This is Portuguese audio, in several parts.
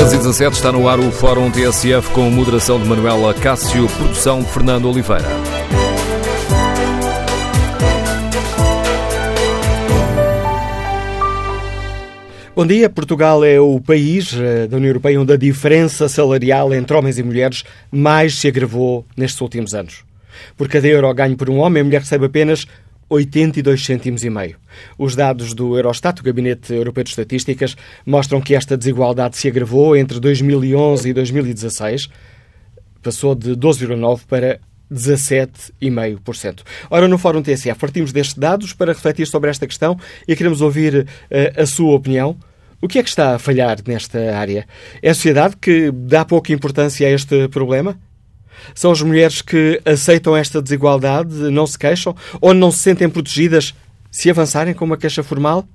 10 e 17 está no ar o Fórum TSF com moderação de Manuela Cássio, produção de Fernando Oliveira. Bom dia. Portugal é o país eh, da União Europeia onde a diferença salarial entre homens e mulheres mais se agravou nestes últimos anos. Por cada euro ganho por um homem, a mulher recebe apenas 82 cêntimos e meio. Os dados do Eurostat, o Gabinete Europeu de Estatísticas, mostram que esta desigualdade se agravou entre 2011 e 2016, passou de 12,9 para 17,5%. Ora, no Fórum TSF partimos destes dados para refletir sobre esta questão e queremos ouvir uh, a sua opinião. O que é que está a falhar nesta área? É a sociedade que dá pouca importância a este problema? São as mulheres que aceitam esta desigualdade, não se queixam ou não se sentem protegidas se avançarem com uma queixa formal?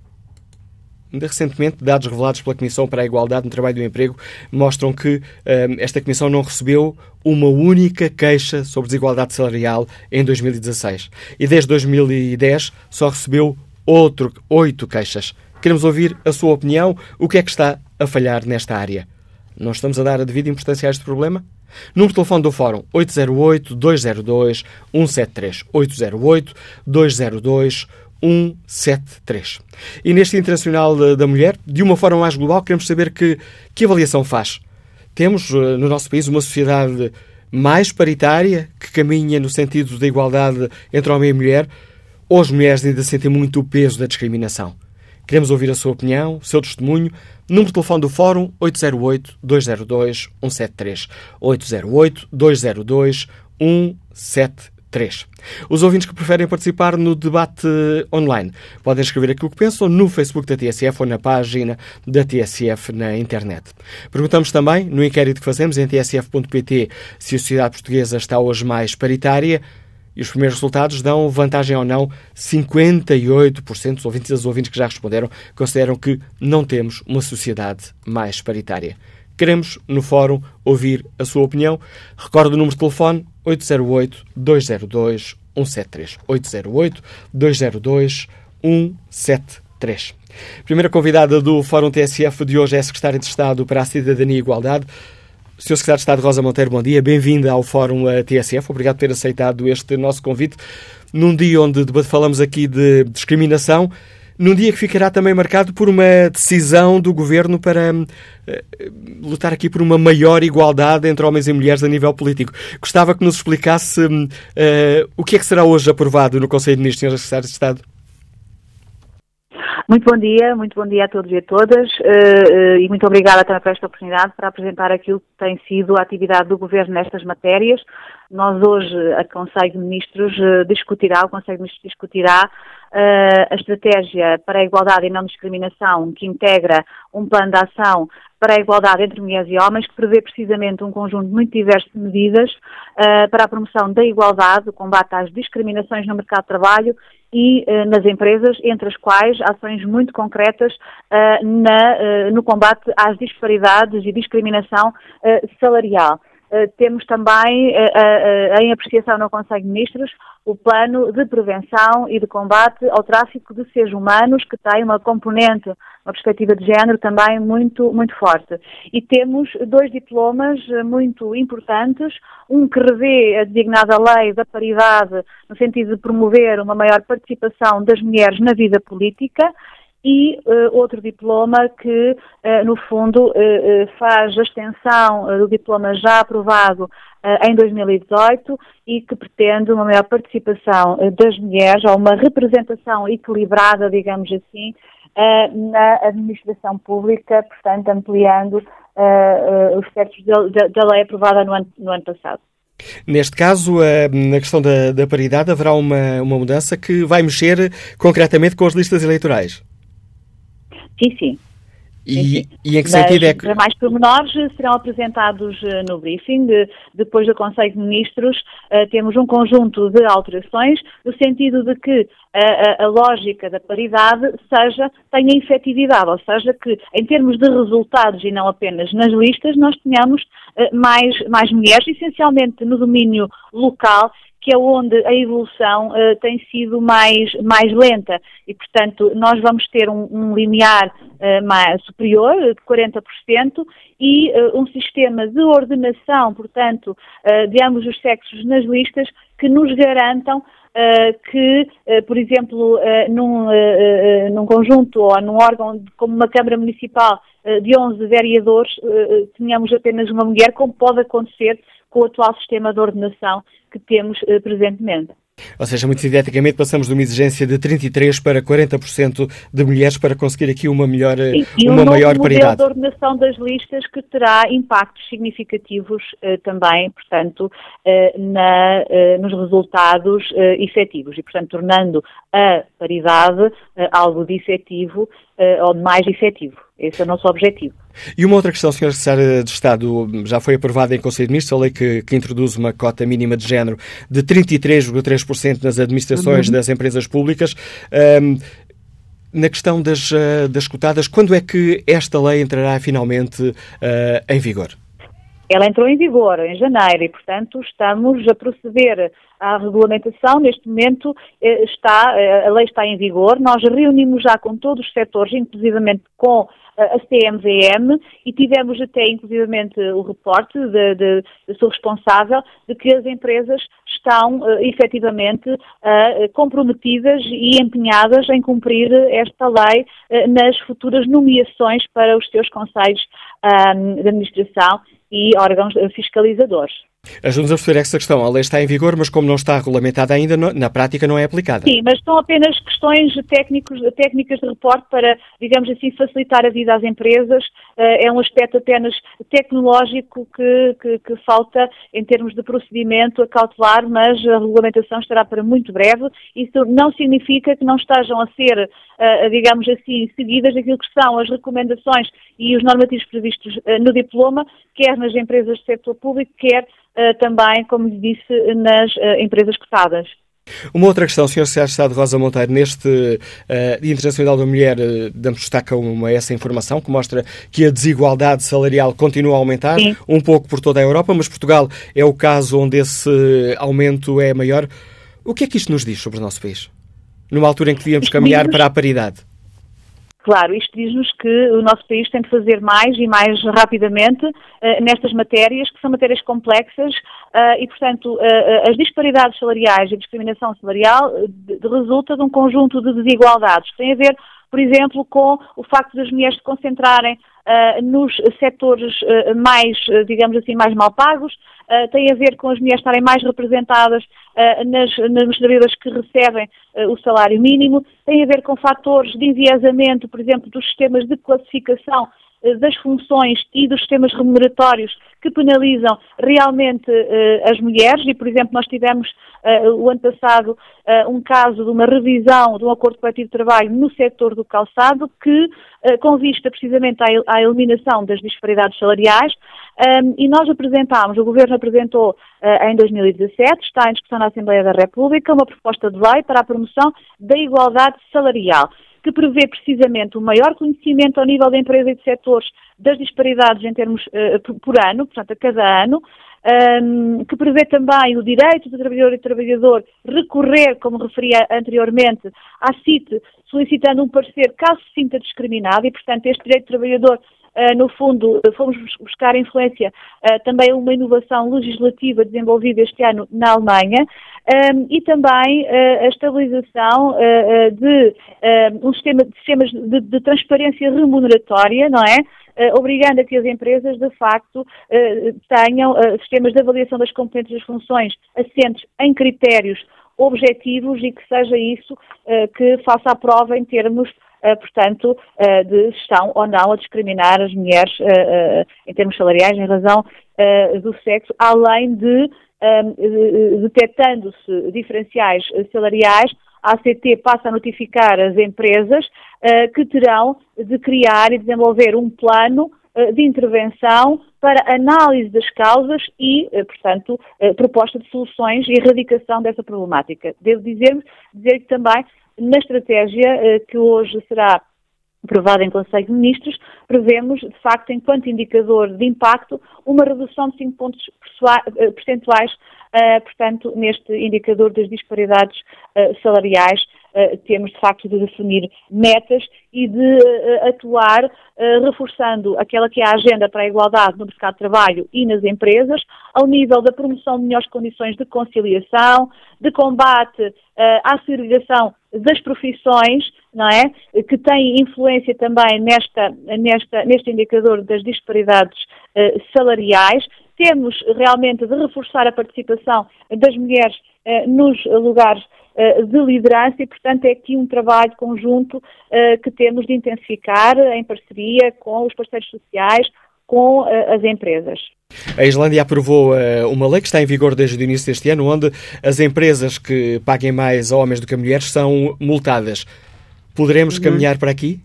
Recentemente, dados revelados pela Comissão para a Igualdade no Trabalho e do Emprego mostram que hum, esta Comissão não recebeu uma única queixa sobre desigualdade salarial em 2016. E desde 2010 só recebeu outro, oito queixas. Queremos ouvir a sua opinião. O que é que está a falhar nesta área? Não estamos a dar a devida importância a este problema? Número de telefone do Fórum 808-202-173. 808-202-173. E neste Internacional da Mulher, de uma forma mais global, queremos saber que, que avaliação faz. Temos eh, no nosso país uma sociedade mais paritária, que caminha no sentido da igualdade entre homem e mulher, ou as mulheres ainda sentem muito o peso da discriminação? Queremos ouvir a sua opinião, o seu testemunho. Número de telefone do Fórum 808-202-173. 808-202-173. Os ouvintes que preferem participar no debate online podem escrever aquilo que pensam no Facebook da TSF ou na página da TSF na internet. Perguntamos também, no inquérito que fazemos em tsf.pt, se a sociedade portuguesa está hoje mais paritária. E os primeiros resultados dão vantagem ou não. 58% dos ouvintes das ouvintes que já responderam consideram que não temos uma sociedade mais paritária. Queremos, no fórum, ouvir a sua opinião. Recordo o número de telefone 808-202-173. 808-202-173. Primeira convidada do Fórum TSF de hoje é a Secretária de Estado para a Cidadania e Igualdade, Sr. Secretário de Estado Rosa Monteiro, bom dia. Bem-vinda ao Fórum TSF. Obrigado por ter aceitado este nosso convite. Num dia onde falamos aqui de discriminação, num dia que ficará também marcado por uma decisão do Governo para uh, lutar aqui por uma maior igualdade entre homens e mulheres a nível político. Gostava que nos explicasse uh, o que é que será hoje aprovado no Conselho de Ministros, Sr. Secretário de Estado. Muito bom dia, muito bom dia a todos e a todas uh, uh, e muito obrigada também por esta oportunidade para apresentar aquilo que tem sido a atividade do Governo nestas matérias. Nós hoje, a Conselho de Ministros uh, discutirá, o Conselho de Ministros discutirá a estratégia para a igualdade e não discriminação que integra um plano de ação para a igualdade entre mulheres e homens, que prevê precisamente um conjunto muito diverso de medidas uh, para a promoção da igualdade, o combate às discriminações no mercado de trabalho e uh, nas empresas, entre as quais ações muito concretas uh, na, uh, no combate às disparidades e discriminação salarial. Temos também em apreciação no Conselho de Ministros o plano de prevenção e de combate ao tráfico de seres humanos, que tem uma componente, uma perspectiva de género também muito, muito forte. E temos dois diplomas muito importantes, um que revê a designada lei da paridade no sentido de promover uma maior participação das mulheres na vida política, e uh, outro diploma que, uh, no fundo, uh, faz a extensão do diploma já aprovado em 2018 e que pretende uma maior participação das mulheres, ou uma representação equilibrada, digamos assim, na administração pública, portanto, ampliando os certos da, lei aprovada no ano, no ano passado. Neste caso, na questão da, da paridade, haverá uma, uma mudança que vai mexer concretamente com as listas eleitorais. Sim, sim. E, e, em que sentido Mas, é que. Mais pormenores serão apresentados uh, no briefing. De, depois do Conselho de Ministros, uh, temos um conjunto de alterações, no sentido de que a, a, a, lógica da paridade seja, tenha efetividade, ou seja, que em termos de resultados e não apenas nas listas, nós tenhamos uh, mais, mais mulheres, essencialmente no domínio local, que é onde a evolução uh, tem sido mais, mais lenta. E, portanto, nós vamos ter um, um limiar uh, mais superior, de 40%, e uh, um sistema de ordenação, portanto, de ambos os sexos nas listas que nos garantam que, por exemplo, num, num conjunto ou num órgão como uma Câmara Municipal de 11 vereadores, tenhamos apenas uma mulher, como pode acontecer com o atual sistema de ordenação que temos uh, presentemente. Ou seja, muito sinteticamente, passamos de uma exigência de 33% para 40% de mulheres para conseguir aqui uma, melhor, e, e uma um maior paridade. E de ordenação das listas que terá impactos significativos uh, também, portanto, uh, na, uh, nos resultados efetivos e, portanto, tornando a paridade algo de efetivo ou de mais efetivo. Esse é o nosso objetivo. E uma outra questão, Sra. Secretária de Estado, já foi aprovada em Conselho de Ministros a lei que, que introduz uma cota mínima de género de 33,3% nas administrações uhum. das empresas públicas. Um, na questão das, uh, das cotadas, quando é que esta lei entrará finalmente uh, em vigor? Ela entrou em vigor em janeiro e, portanto, estamos a proceder à regulamentação. Neste momento eh, está, a lei está em vigor. Nós reunimos já com todos os setores, inclusivamente com a CMVM e tivemos até inclusivamente o reporte da sua responsável de que as empresas estão uh, efetivamente uh, comprometidas e empenhadas em cumprir esta lei uh, nas futuras nomeações para os seus conselhos de administração e órgãos fiscalizadores. Ajuda-nos a perceber essa questão. A lei está em vigor, mas como não está regulamentada ainda, na prática não é aplicada. Sim, mas são apenas questões técnicos, técnicas de reporte para, digamos assim, facilitar a vida às empresas. Eh, é um aspecto apenas tecnológico que, que, que falta em termos de procedimento a cautelar, mas a regulamentação estará para muito breve. Isso não significa que não estejam a ser, eh, digamos assim, seguidas aquilo que são as recomendações e os normativos previstos eh, no diploma, quer nas empresas do setor público, quer também, como lhe disse, nas eh, empresas cotadas. Uma outra questão, Sr. Secretário de Estado Rosa Monteiro, neste uh, Dia Internacional da Mulher, uh, damos destaque a uma, essa informação que mostra que a desigualdade salarial continua a aumentar, Sim. um pouco por toda a Europa, mas Portugal é o caso onde esse aumento é maior. O que é que isto nos diz sobre o nosso país? Numa altura em que devíamos caminhar para a paridade. Claro, isto diz-nos que o nosso país tem de fazer mais e mais rapidamente uh, nestas matérias, que são matérias complexas uh, e, portanto, uh, as disparidades salariais e a discriminação salarial de, de resulta de um conjunto de desigualdades que tem a ver, por exemplo, com o facto das mulheres se concentrarem nos setores mais, digamos assim, mais mal pagos, uh, tem a ver com as mulheres estarem mais representadas uh, nas, nas que recebem uh, o salário mínimo, tem a ver com fatores de enviesamento, por exemplo, dos sistemas de classificação das funções e dos sistemas remuneratórios que penalizam realmente uh, as mulheres. E, por exemplo, nós tivemos uh, o ano passado uh, um caso de uma revisão de um acordo coletivo de trabalho no setor do calçado que, com vista precisamente à, à, eliminação das disparidades salariais, um, e nós apresentámos, o Governo apresentou em 2017, está em discussão na Assembleia da República, uma proposta de lei para a promoção da igualdade salarial que prevê precisamente o maior conhecimento ao nível da empresa e de setores das disparidades em termos uh, por ano, portanto, a cada ano, um, que prevê também o direito do trabalhador e do trabalhador recorrer, como referia anteriormente, à CIT, solicitando um parecer caso se sinta discriminado e, portanto, este direito do trabalhador no fundo, fomos buscar influência uh, também uma inovação legislativa desenvolvida este ano na Alemanha um, e também a estabilização de um sistema de sistemas de, de transparência remuneratória, não é? Obrigando a que as empresas, de facto, tenham sistemas de avaliação das competências das funções assentes em critérios objetivos e que seja isso que faça a prova em termos eh, portanto, eh, de estão ou não a discriminar as mulheres eh, em termos salariais em razão do sexo, além de, detectando-se diferenciais salariais, a ACT passa a notificar as empresas que terão de criar e desenvolver um plano de intervenção para análise das causas e, portanto, proposta de soluções e erradicação dessa problemática. Devo dizer, dizer também na estratégia eh, que hoje será aprovado em Conselho de Ministros, prevemos, de facto, enquanto indicador de impacto, uma redução de 5 pontos eh, percentuais, uh, portanto, neste indicador das disparidades salariais. Temos, de facto, de definir metas e de atuar reforçando aquela que é a agenda para a igualdade no mercado de trabalho e nas empresas, ao nível da promoção de melhores condições de conciliação, de combate à segregação das profissões, não é? Que tem influência também nesta, nesta, neste indicador das disparidades uh, salariais. Temos realmente de reforçar a participação das mulheres uh, nos lugares uh, de liderança e, portanto, é aqui um trabalho conjunto que temos de intensificar em parceria com os parceiros sociais, com as empresas. A Islândia aprovou uh, uma lei que está em vigor desde o início deste ano, onde as empresas que paguem mais a homens do que a mulheres são multadas. Poderemos uhum. caminhar para aqui?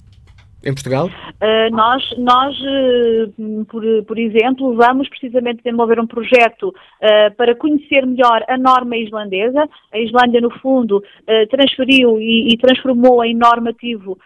Em Portugal? Uh, nós, nós uh, por, por, exemplo, vamos precisamente desenvolver um projeto uh, para conhecer melhor a norma islandesa. A Islândia, no fundo, transferiu e, e, transformou em normativo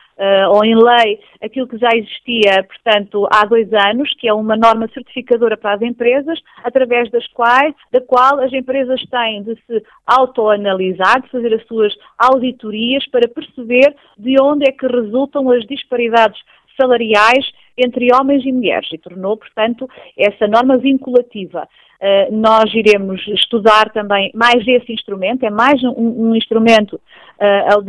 ou em lei aquilo que já existia, portanto, há dois anos, que é uma norma certificadora para as empresas, através das quais, da qual as empresas têm de se autoanalisar, de fazer as suas auditorias para perceber de onde é que resultam as disparidades salariais entre homens e mulheres e tornou, portanto, essa norma vinculativa. Uh, nós iremos estudar também mais esse instrumento, é mais um, um instrumento uh,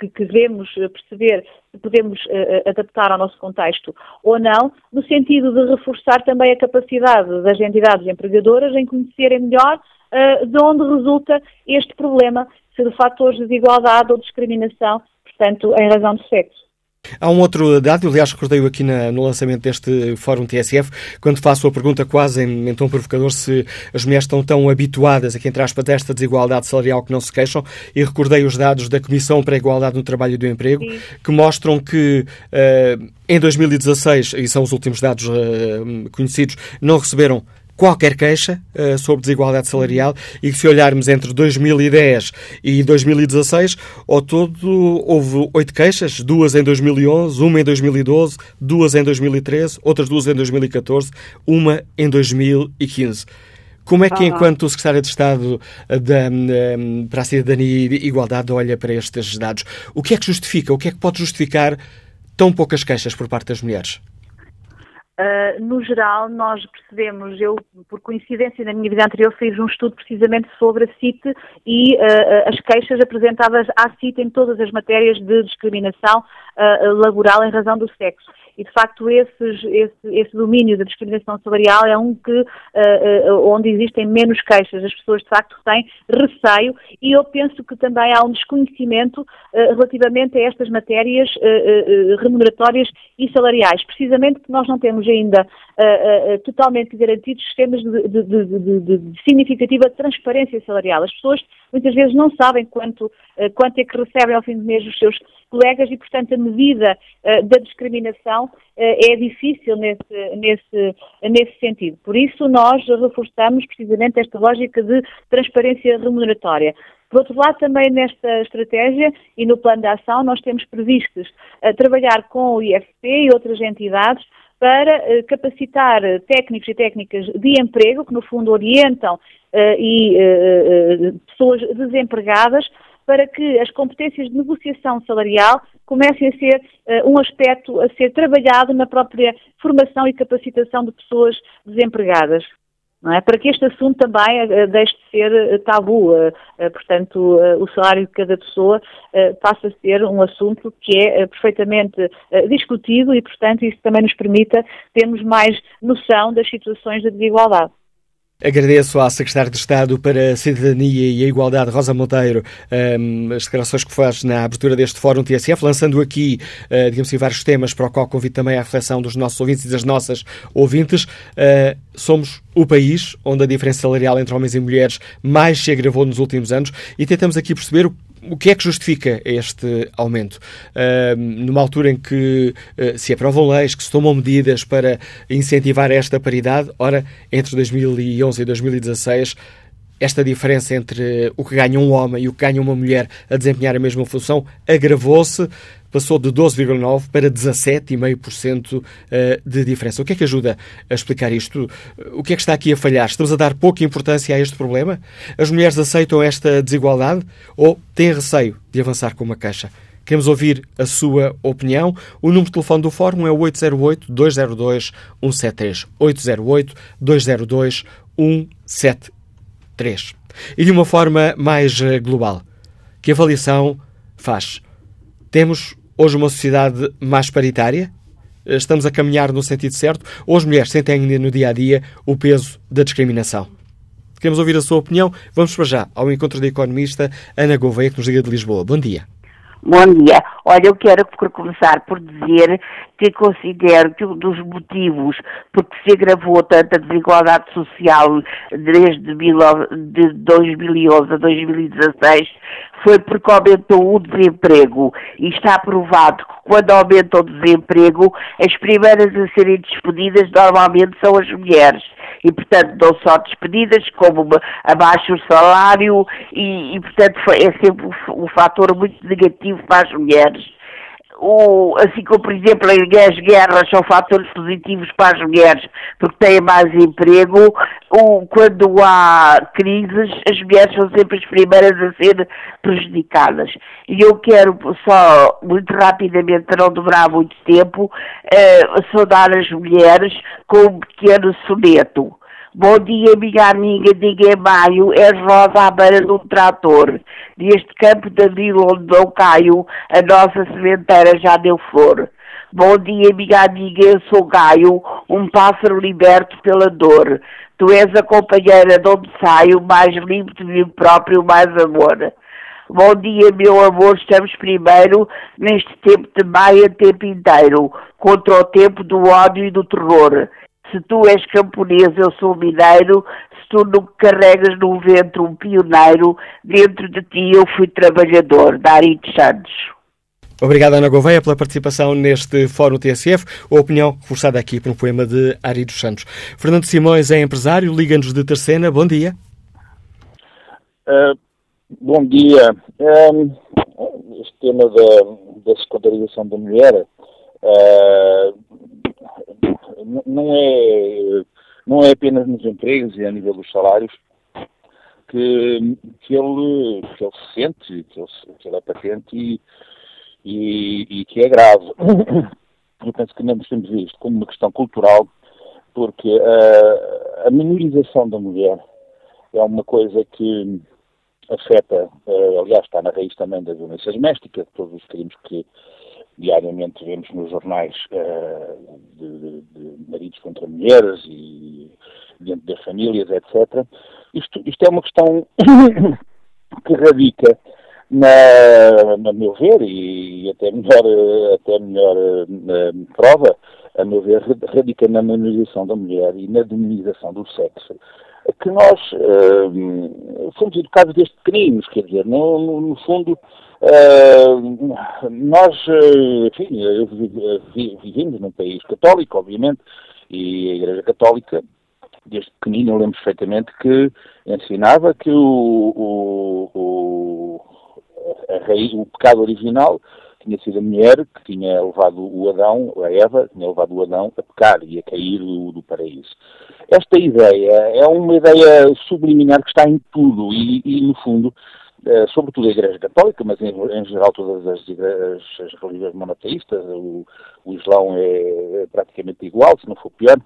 que, que devemos perceber se podemos uh, adaptar ao nosso contexto ou não, no sentido de reforçar também a capacidade das entidades empregadoras em conhecerem melhor de onde resulta este problema, se de fatores de desigualdade ou discriminação, portanto, em razão de sexo. Há um outro dado, aliás, recordei-o aqui na, no lançamento deste Fórum TSF, quando faço a pergunta quase em, em tom provocador se as mulheres estão tão habituadas, aqui entre aspas, desta desigualdade salarial que não se queixam, e recordei os dados da Comissão para a Igualdade no Trabalho e do Emprego, Sim. que mostram que uh, em 2016, e são os últimos dados uh, conhecidos, não receberam qualquer queixa uh, sobre desigualdade salarial e que se olharmos entre 2010 e 2016, ao todo houve oito queixas, duas em 2011, uma em 2012, duas em 2013, outras duas em 2014, uma em 2015. Como é que, enquanto secretário de Estado eh, da, um, para a Cidadania e Igualdade, olha para estes dados? O que é que justifica, o que é que pode justificar tão poucas queixas por parte das mulheres? Uh, no geral, nós percebemos, eu, por coincidência, na minha vida anterior, fiz um estudo precisamente sobre a CIT e uh, as queixas apresentadas à CIT em todas as matérias de discriminação uh, laboral em razão do sexo e de facto esses, esse, esse, domínio da discriminação salarial é um que uh, uh, onde existem menos queixas, as pessoas de facto têm receio e eu penso que também há um desconhecimento uh, relativamente a estas matérias remuneratórias e salariais, precisamente porque nós não temos ainda totalmente garantidos sistemas de, de, de, de, significativa transparência salarial. As pessoas muitas vezes não sabem quanto, quanto é que recebem ao fim do mês os seus colegas e, portanto, a medida uh, da discriminação uh, é difícil nesse, nesse, nesse sentido. Por isso, nós reforçamos precisamente esta lógica de transparência remuneratória. Por outro lado, também nesta estratégia e no plano de ação, nós temos previstos trabalhar com o IFP e outras entidades para capacitar técnicos e técnicas de emprego, que no fundo orientam e pessoas desempregadas para que as competências de negociação salarial comecem a ser uh, um aspecto a ser trabalhado na própria formação e capacitação de pessoas desempregadas. É? Para que este assunto também uh, deixe de ser uh, tabu, portanto, o salário de cada pessoa passa a ser um assunto que é perfeitamente discutido e, portanto, isso também nos permita termos mais noção das situações de desigualdade. Agradeço à Secretária de Estado para a Cidadania e a Igualdade, Rosa Monteiro, um, as declarações que faz na abertura deste Fórum TSF, lançando aqui, uh, digamos assim, vários temas para o qual convido também a reflexão dos nossos ouvintes e das nossas ouvintes. Uh, somos o país onde a diferença salarial entre homens e mulheres mais se agravou nos últimos anos e tentamos aqui perceber o que é que justifica este aumento? Uh, numa altura em que uh, se aprovam leis, que se tomam medidas para incentivar esta paridade, ora, entre 2011 e 2016, esta diferença entre o que ganha um homem e o que ganha uma mulher a desempenhar a mesma função agravou-se. Passou de 12,9% para 17,5% eh, de diferença. O que é que ajuda a explicar isto? O que é que está aqui a falhar? Estamos a dar pouca importância a este problema? As mulheres aceitam esta desigualdade ou têm receio de avançar com uma queixa? Queremos ouvir a sua opinião. O número de telefone do Fórum é o 808-202-173. 808-202-173. E de uma forma mais eh, global, que avaliação faz? Temos hoje uma sociedade mais paritária? Eh, estamos a caminhar no sentido certo? Ou as mulheres sentem ainda no dia a dia o peso da discriminação? Queremos ouvir a sua opinião. Vamos para já ao encontro da economista Ana Gouveia, que nos liga de Lisboa. Bom dia. Bom dia. Olha, eu quero começar por dizer que considero que um dos motivos por que se agravou tanta desigualdade social desde de 2011 a 2016 foi porque aumentou o desemprego. E está provado que quando aumenta o desemprego, as primeiras a serem despedidas normalmente são as mulheres e, portanto, não só despedidas, como abaixo o salário e, e portanto, é sempre um fator muito negativo para as mulheres o, assim como, por exemplo, as guerras são fatores positivos para as mulheres porque têm mais emprego, o, quando há crises, as mulheres são sempre as primeiras a ser prejudicadas. E eu quero só, muito rapidamente, não demorar muito tempo, eh, saudar as mulheres com um pequeno soneto. Bom dia, minha amiga, diga maio, és rosa à beira de um trator. Neste campo de abril onde não caio, a nossa sementeira já deu flor. Bom dia, minha amiga, eu sou Gaio, um pássaro liberto pela dor. Tu és a companheira de onde saio, mais limpo de mim próprio, mais amor. Bom dia, meu amor, estamos primeiro neste tempo de maio, tempo inteiro, contra o tempo do ódio e do terror se tu és camponês, eu sou mineiro, se tu não carregas no ventre um pioneiro, dentro de ti eu fui trabalhador. Dari Santos. Obrigado, Ana Gouveia, pela participação neste Fórum TSF. A opinião reforçada aqui por um poema de Ari dos Santos. Fernando Simões é empresário, liga-nos de Terceira. Bom dia. Uh, bom dia. Um, este tema da, da secundarização da mulher uh, não é, não é apenas nos empregos e a nível dos salários que, que, ele, que ele se sente, que ele, que ele é patente e, e, e, que é grave. Eu penso que não temos visto como uma questão cultural, porque a, a minorização da mulher é uma coisa que afeta, eh, aliás, está na raiz também das violências domésticas, de todos os crimes que diariamente vemos nos jornais uh, de, de, maridos contra mulheres e dentro das famílias, etc. Isto, isto é uma questão que radica, na, na meu ver, e até melhor, até melhor uh, prova, a meu ver, radica na minorização da mulher e na demonização do sexo que nós uh, fomos educados desde pequeninos, quer dizer, no, no, no fundo, uh, nós, uh, enfim, vivemos num país católico, obviamente, e a Igreja Católica, desde pequenino, eu lembro perfeitamente que ensinava que o, o, o, a raiz, o pecado original tinha sido a mulher que tinha levado o Adão, a Eva, tinha levado o Adão a pecar e a cair do, do paraíso. Esta ideia é uma ideia subliminar que está em tudo e, e no fundo, eh, sobretudo a Igreja Católica, mas em, em geral todas as, igrejas, as religiões monoteístas, o, o Islão é, é, praticamente igual, se não for pior.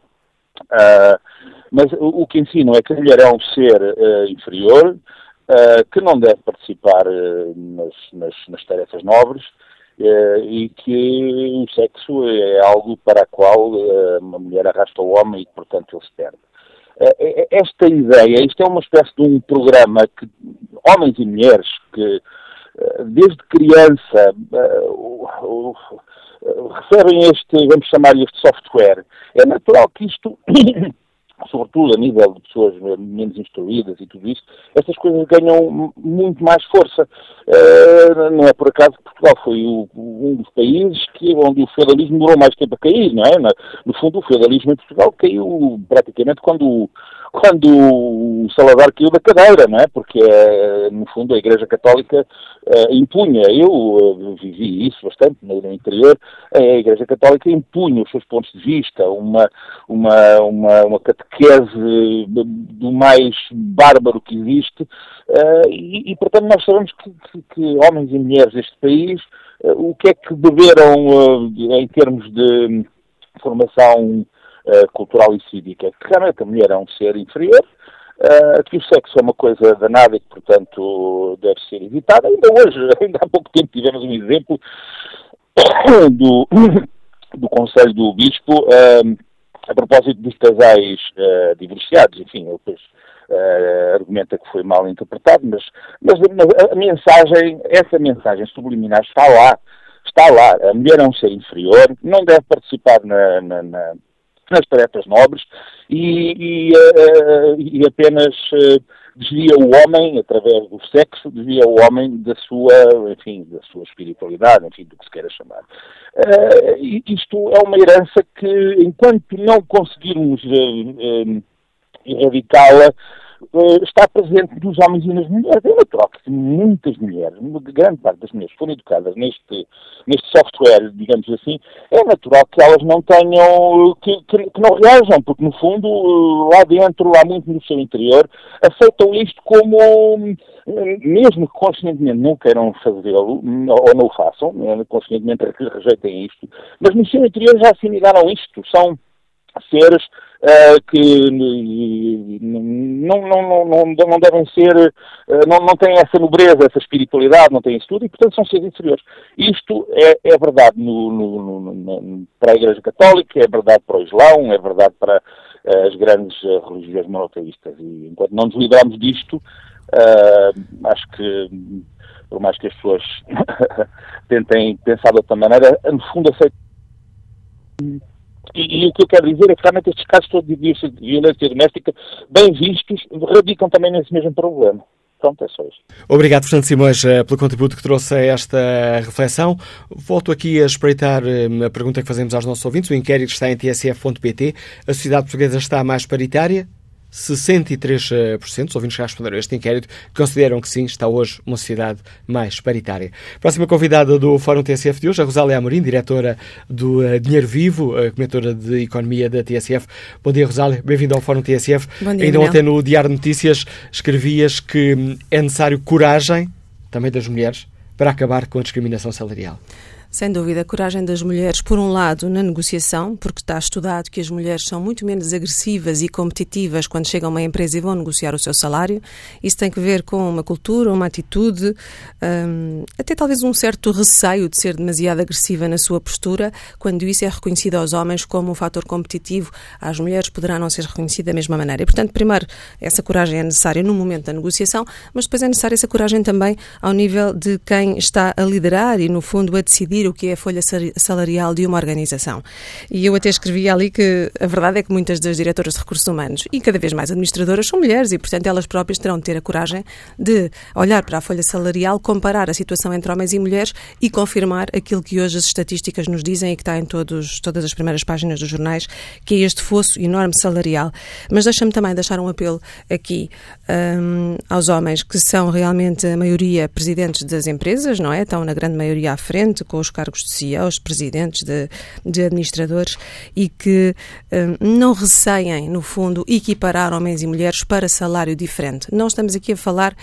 Uh, mas o, o, que ensinam é que a mulher é um ser uh, inferior, uh, que não deve participar nas, nas, nas tarefas nobres, e que o sexo é algo para a qual uma mulher arrasta o homem e, portanto, ele se perde. Esta ideia, isto é uma espécie de um programa que homens e mulheres que, desde criança, recebem este, vamos chamar este software, é natural que isto sobretudo a nível de pessoas menos instruídas e tudo isso, estas coisas ganham muito mais força. Uh, não é por acaso que Portugal foi o, um dos países que, onde o feudalismo demorou mais tempo a cair, não é? No, fundo, o feudalismo em Portugal caiu praticamente quando, quando o Salazar caiu da cadeira, não é? Porque, eh, no fundo, a Igreja Católica uh, impunha, eu uh, vivi isso bastante no interior, a Igreja Católica impunha os seus pontos de vista, uma, uma, uma, uma catequese do mais bárbaro que existe, e, e, portanto, nós sabemos que, que, que, homens e mulheres deste país, o que é que beberam em termos de formação uh, cultural e cívica, que realmente a mulher é um ser inferior, uh, que o sexo é uma coisa danada e que, portanto, deve ser evitada. Ainda hoje, ainda há pouco tempo, tivemos um exemplo do, do Conselho do Bispo uh, a propósito dos casais divorciados. Enfim, ele depois argumenta que foi mal interpretado, mas, mas, mas a mensagem, essa mensagem subliminar está lá está lá. A mulher é um ser inferior, não deve participar na, na, na, nas tarefas nobres e, e, uh, e apenas uh, desvia o homem, através do sexo, desvia o homem da sua, enfim, da sua espiritualidade, enfim, do que se queira chamar. Uh, isto é uma herança que, enquanto não conseguirmos erradicá-la, uh, está presente nos homens e nas mulheres. É natural que muitas mulheres, grande parte das mulheres, forem educadas neste, neste software, digamos assim, é natural que elas não tenham, que, que, que não reajam, porque no fundo, uh, lá dentro, lá muito no seu interior, aceitam isto como, uh, mesmo que conscientemente não queiram fazê-lo, ou não o façam, conscientemente rejeitem isto, mas no seu interior já assimilaram isto, são seres uh, que não, não, não, não devem ser, uh, não, não têm essa nobreza, essa espiritualidade, não têm isso tudo e, portanto, são seres inferiores. Isto é, é verdade no, no, no, para a Igreja Católica, é verdade para o Islão, é verdade para uh, as grandes religiões monoteístas. E enquanto não nos livrarmos disto, acho que por mais que as pessoas tentem pensar de outra maneira, no fundo aceitam e, e, o que eu quero dizer é que realmente estes casos todos de violência doméstica, bem vistos, radicam também nesse mesmo problema. Pronto, é só isso. Obrigado, Fernando Simões, eh, pelo contributo que trouxe a esta reflexão. Volto aqui a espreitar eh, a pergunta que fazemos aos nossos ouvintes. O inquérito está em tsf.pt. A sociedade portuguesa está mais paritária? 63% dos ouvintes que responderam a este inquérito consideram que sim, está hoje uma sociedade mais paritária. Próxima convidada do Fórum TSF de hoje, a Rosália Amorim, diretora do uh, Dinheiro Vivo, uh, comentora de Economia da TSF. Bom dia, Rosália. Bem-vindo ao Fórum TSF. Bom dia, Ainda ontem no Diário de Notícias escrevias que hum, é necessário coragem, também das mulheres, para acabar com a discriminação salarial. Sem dúvida, a coragem das mulheres, por um lado, na negociação, porque está estudado que as mulheres são muito menos agressivas e competitivas quando chegam a uma empresa e vão negociar o seu salário. Isso tem que ver com uma cultura, uma atitude, um, até talvez um certo receio de ser demasiado agressiva na sua postura. Quando isso é reconhecido aos homens como um fator competitivo, às mulheres poderá não ser reconhecido da mesma maneira. E, portanto, primeiro, essa coragem é necessária no momento da negociação, mas depois é necessária essa coragem também ao nível de quem está a liderar e, no fundo, a decidir o que é a folha salarial de uma organização. E eu até escrevi ali que a verdade é que muitas das diretoras de recursos humanos e cada vez mais administradoras são mulheres e, portanto, elas próprias terão de ter a coragem de olhar para a folha salarial, comparar a situação entre homens e mulheres e confirmar aquilo que hoje as estatísticas nos dizem e que está em todos, todas as primeiras páginas dos jornais, que é este fosso enorme salarial. Mas deixa-me também deixar um apelo aqui um, aos homens que são realmente a maioria presidentes das empresas, não é? Estão na grande maioria à frente, com os cargos de CEOs, presidentes de, de administradores e que um, não receiem, no fundo, equiparar homens e mulheres para salário diferente. Não estamos aqui a falar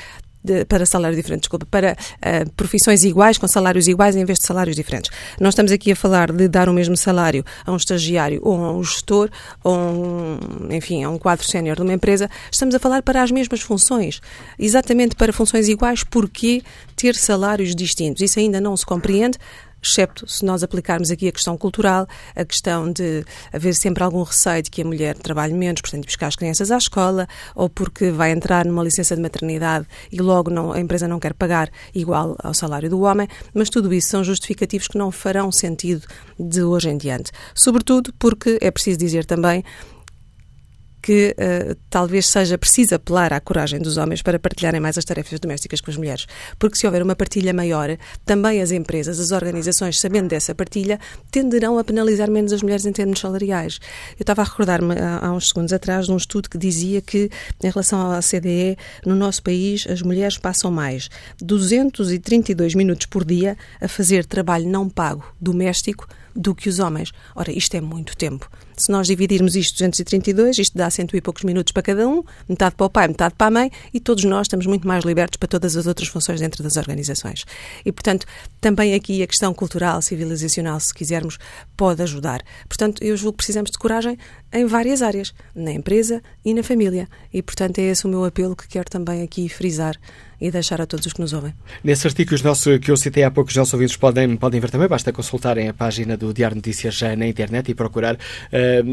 de, para salário diferente, desculpa, para uh, profissões iguais, com salários iguais em vez de salários diferentes. Nós estamos aqui a falar de dar o mesmo salário a um estagiário ou a um gestor ou, um, enfim, a um quadro sénior de uma empresa. Estamos a falar para as mesmas funções, exatamente para funções iguais, porque ter salários distintos? Isso ainda não se compreende excepto se nós aplicarmos aqui a questão cultural, a questão de haver sempre algum receio de que a mulher trabalhe menos, portanto, buscar as crianças à escola, ou porque vai entrar numa licença de maternidade e logo não, a empresa não quer pagar igual ao salário do homem, mas tudo isso são justificativos que não farão sentido de hoje em diante. Sobretudo porque é preciso dizer também que uh, talvez seja preciso apelar à coragem dos homens para partilharem mais as tarefas domésticas com as mulheres. Porque se houver uma partilha maior, também as empresas, as organizações, sabendo dessa partilha, tenderão a penalizar menos as mulheres em termos salariais. Eu estava a recordar-me há, há uns segundos atrás de um estudo que dizia que, em relação à CDE, no nosso país, as mulheres passam mais 232 minutos por dia a fazer trabalho não pago doméstico do que os homens. Ora, isto é muito tempo. Se nós dividirmos isto 232, isto dá cento e poucos minutos para cada um, metade para o pai, metade para a mãe, e todos nós estamos muito mais libertos para todas as outras funções dentro das organizações. E, portanto, também aqui a questão cultural, civilizacional, se quisermos, pode ajudar. Portanto, eu julgo que precisamos de coragem em várias áreas, na empresa e na família. E, portanto, é esse o meu apelo que quero também aqui frisar e deixar a todos os que nos ouvem. Nesses artigos nossos que eu citei há pouco, os nossos ouvintes podem, podem ver também, basta consultarem a página do Diário Notícias na internet e procurar. Uh,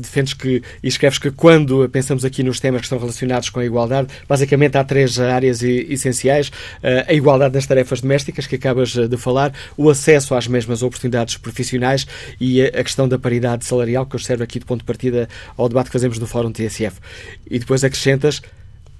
defendes que e escreves que quando pensamos aqui nos temas que estão relacionados com a igualdade, basicamente há três áreas essenciais: uh, a igualdade nas tarefas domésticas, que acabas de falar, o acesso às mesmas oportunidades profissionais e a questão da paridade salarial, que eu serve aqui ponto de partida ao debate que fazemos no Fórum TSF. E depois acrescentas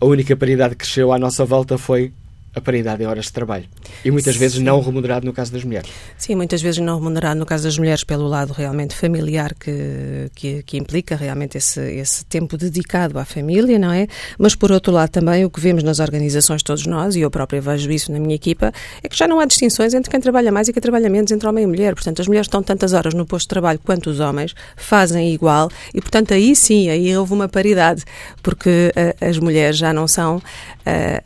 a única paridade que cresceu à nossa volta foi a paridade em horas de trabalho. E muitas Sim. vezes não remunerado no caso das mulheres. Sim, muitas vezes não remunerado no caso das mulheres pelo lado realmente familiar que, que, que, implica realmente esse, esse tempo dedicado à família, não é? Mas por outro lado também o que vemos nas organizações todos nós, e eu própria vejo isso na minha equipa, é que já não há distinções entre quem trabalha mais e quem trabalha menos entre homem e mulher. Portanto, as mulheres estão tantas horas no posto de trabalho quanto os homens, fazem igual e, portanto, aí sim, aí houve uma paridade, porque uh, as mulheres já não são uh,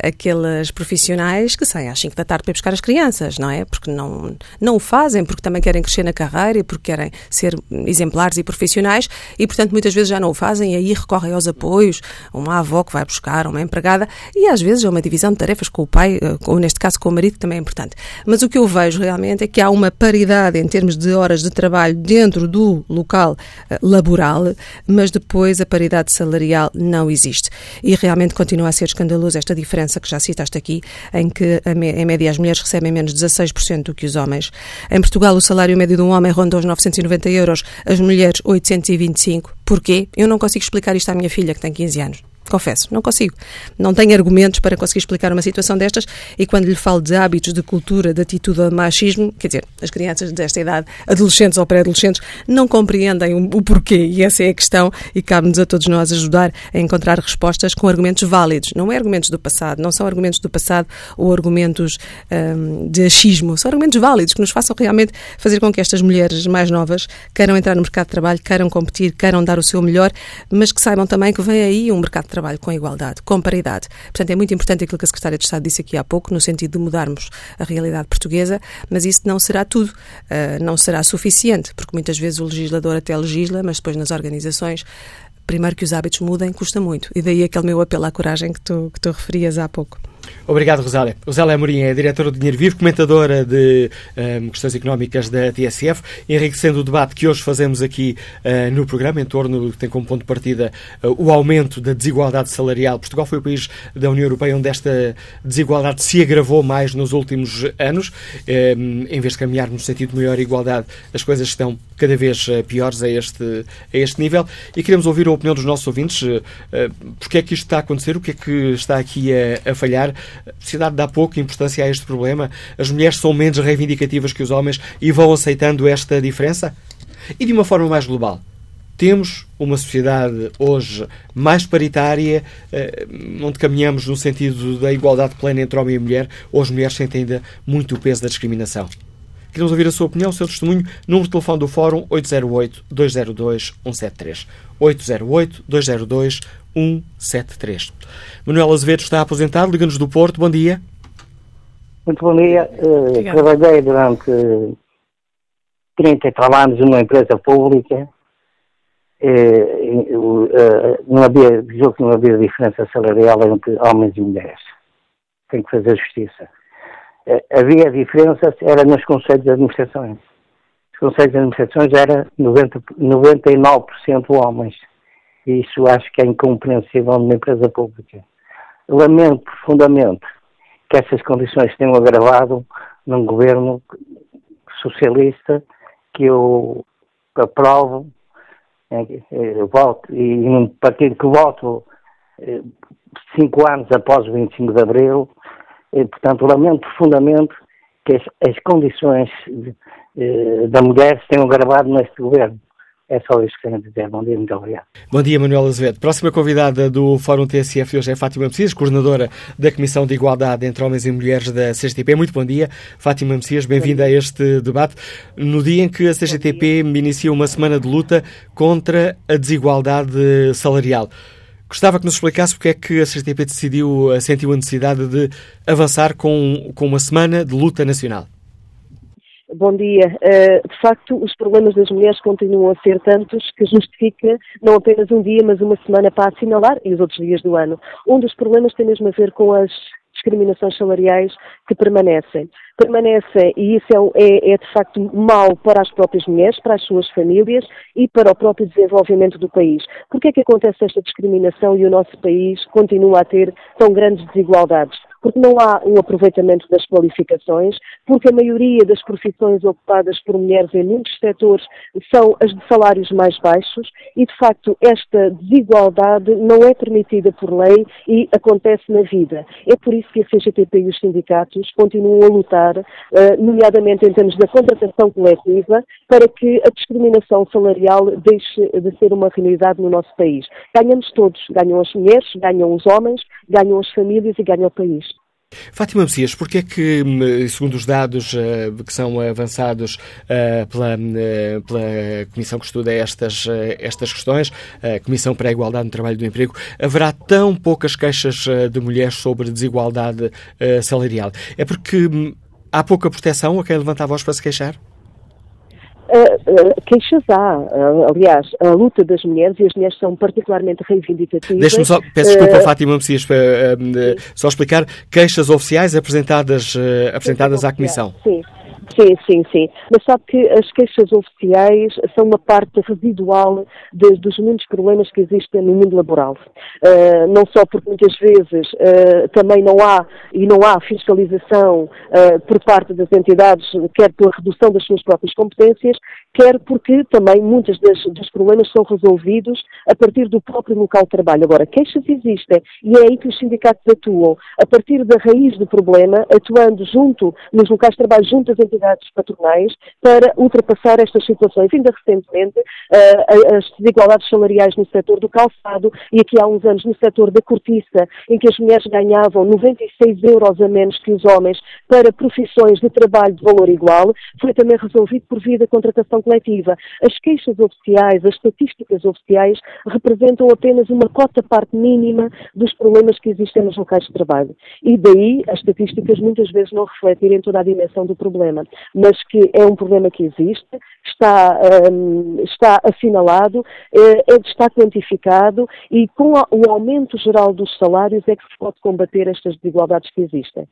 aquelas profissionais profissionais que saem às 5 da tarde para buscar as crianças, não é? Porque não, não o fazem, porque também querem crescer na carreira e porque querem ser exemplares e profissionais e, portanto, muitas vezes já não o fazem e aí recorrem aos apoios, uma avó que vai buscar, uma empregada e às vezes é uma divisão de tarefas com o pai, eh, ou neste caso com o marido, que também é importante. Mas o que eu vejo realmente é que há uma paridade em termos de horas de trabalho dentro do local eh, laboral, mas depois a paridade salarial não existe. E realmente continua a ser escandaloso esta diferença que já citaste aqui em que, em média, as mulheres recebem menos 16% do que os homens. Em Portugal, o salário médio de um homem ronda os 990 euros, as mulheres 825. Porquê? Eu não consigo explicar isto à minha filha, que tem 15 anos. Confesso, não consigo. Não tenho argumentos para conseguir explicar uma situação destas e quando lhe falo de hábitos, de cultura, de atitude de machismo, quer dizer, as crianças desta idade, adolescentes ou pré-adolescentes, não compreendem o, porquê e essa é a questão e cabe-nos a todos nós ajudar a encontrar respostas com argumentos válidos. Não é argumentos do passado, não são argumentos do passado ou argumentos um, de achismo, são argumentos válidos que nos façam realmente fazer com que estas mulheres mais novas queiram entrar no mercado de trabalho, queiram competir, queiram dar o seu melhor, mas que saibam também que vem aí um mercado de trabalho com igualdade, com paridade. Portanto, é muito importante aquilo que a Secretária de Estado disse aqui há pouco, no sentido de mudarmos a realidade portuguesa, mas isso não será tudo, uh, não será suficiente, porque muitas vezes o legislador até legisla, mas depois nas organizações primeiro que os hábitos mudem custa muito. E daí aquele meu apelo à coragem que tu, que tu referias há pouco. Obrigado, Rosália. Rosália Amorim é diretora do Dinheiro Vivo, comentadora de um, ehm, questões económicas da TSF, enriquecendo o debate que hoje fazemos aqui uh, no programa, em torno, que tem como ponto de partida uh, o aumento da desigualdade salarial. Portugal foi o país da União Europeia onde esta desigualdade se agravou mais nos últimos anos. Um, ehm, em vez de caminhar no sentido de maior igualdade, as coisas estão cada vez uh, piores a este, a este nível. E queremos ouvir a opinião dos nossos ouvintes. Uh, porque é que isto está a acontecer? O que é que está aqui a, a falhar? A sociedade dá pouca importância a este problema? As mulheres são menos reivindicativas que os homens e vão aceitando esta diferença? E de uma forma mais global, temos uma sociedade hoje mais paritária, eh, onde caminhamos no sentido da igualdade plena entre homem e mulher, ou as mulheres sentem ainda muito o peso da discriminação? Queremos ouvir a sua opinião, o seu testemunho. Número de telefone do Fórum 808-202-173. 808-202-173. Manuel Azevedo está aposentado, liga-nos do Porto. Bom dia. Muito bom dia. Uh, trabalhei durante 30 anos numa empresa pública. Uh, uh, não havia, julgo que não havia diferença salarial entre homens e mulheres. Tem que fazer justiça. Havia diferenças, era nos conselhos de administrações. Os conselhos de administrações era 90, 99% homens. Isso acho que é incompreensível numa empresa pública. Lamento profundamente que essas condições tenham agravado num governo socialista que eu aprovo Eu voto, e num partido que voto cinco anos após o 25 de Abril, portanto, lamento profundamente que as, as condições de, da mulher se tenham gravado neste governo. É só isso que tenho a dizer. Bom dia, muito obrigado. Bom dia, Manuel Azevedo. Próxima convidada do Fórum TSF hoje é Fátima Messias, coordenadora da Comissão de Igualdade entre Homens e Mulheres da CGTP. Muito bom dia, Fátima Messias, bem-vinda a este debate. No dia em que a CGTP inicia uma semana de luta contra a desigualdade salarial. Gostava que nos explicasse porque é que a CGTP decidiu, sentiu a necessidade de avançar com, com uma semana de luta nacional. Bom dia. Uh, de facto, os problemas das mulheres continuam a ser tantos que justifica não apenas um dia, mas uma semana para assinalar e os outros dias do ano. Um dos problemas tem mesmo a ver com as discriminações salariais que permanecem. Permanecem, e isso é, é, é, de facto mau para as próprias mulheres, para as suas famílias e para o próprio desenvolvimento do país. Por que é que acontece esta discriminação e o nosso país continua a ter tão grandes desigualdades? Porque não há um aproveitamento das qualificações, porque a maioria das profissões ocupadas por mulheres em muitos setores são as de salários mais baixos e, de facto, esta desigualdade não é permitida por lei e acontece na vida. É por isso que a CGTP e os sindicatos continuam a lutar, eh, nomeadamente em termos da contratação coletiva, para que a discriminação salarial deixe de ser uma realidade no nosso país. Ganhamos todos, ganham as mulheres, ganham os homens, ganham as famílias e ganha o país. Fátima Messias, porque é que, hum, segundo os dados uh, que são avançados uh, pela, uh, pela Comissão que estuda estas, estas questões, a Comissão para a Igualdade no Trabalho e do Emprego, haverá tão poucas queixas de mulheres sobre desigualdade salarial? É porque hum, há pouca proteção a quem levanta a voz para se queixar? Uh, queixas há. Uh, aliás, a luta das mulheres, e as mulheres são particularmente reivindicativas. Deixe-me só, peço desculpa, uh, Fátima Messias, só explicar queixas oficiais apresentadas, apresentadas à Comissão. Sim. Sim, sim, sim. Mas sabe que as queixas oficiais são uma parte residual de, dos muitos problemas que existem no mundo laboral. Uh, não só porque muitas vezes uh, também não há e não há fiscalização uh, por parte das entidades, quer pela redução das suas próprias competências, quer porque também muitos dos problemas são resolvidos a partir do próprio local de trabalho. Agora, queixas existem e é aí que os sindicatos atuam, a partir da raiz do problema, atuando junto nos locais de trabalho, junto às entidades entidades patronais para ultrapassar estas situações. Ainda recentemente, uh, as desigualdades salariais no setor do calçado e aqui há uns anos no setor da cortiça, em que as mulheres ganhavam 96 euros a menos que os homens para profissões de trabalho de valor igual, foi também resolvido por via da contratação coletiva. As queixas oficiais, as estatísticas oficiais, representam apenas uma cota parte mínima dos problemas que existem nos locais de trabalho. E daí as estatísticas muitas vezes não refletirem toda a dimensão do problema mas que é um problema que existe, está, um, está assinalado, é, está quantificado e com o aumento geral dos salários é que se pode combater estas desigualdades que existem.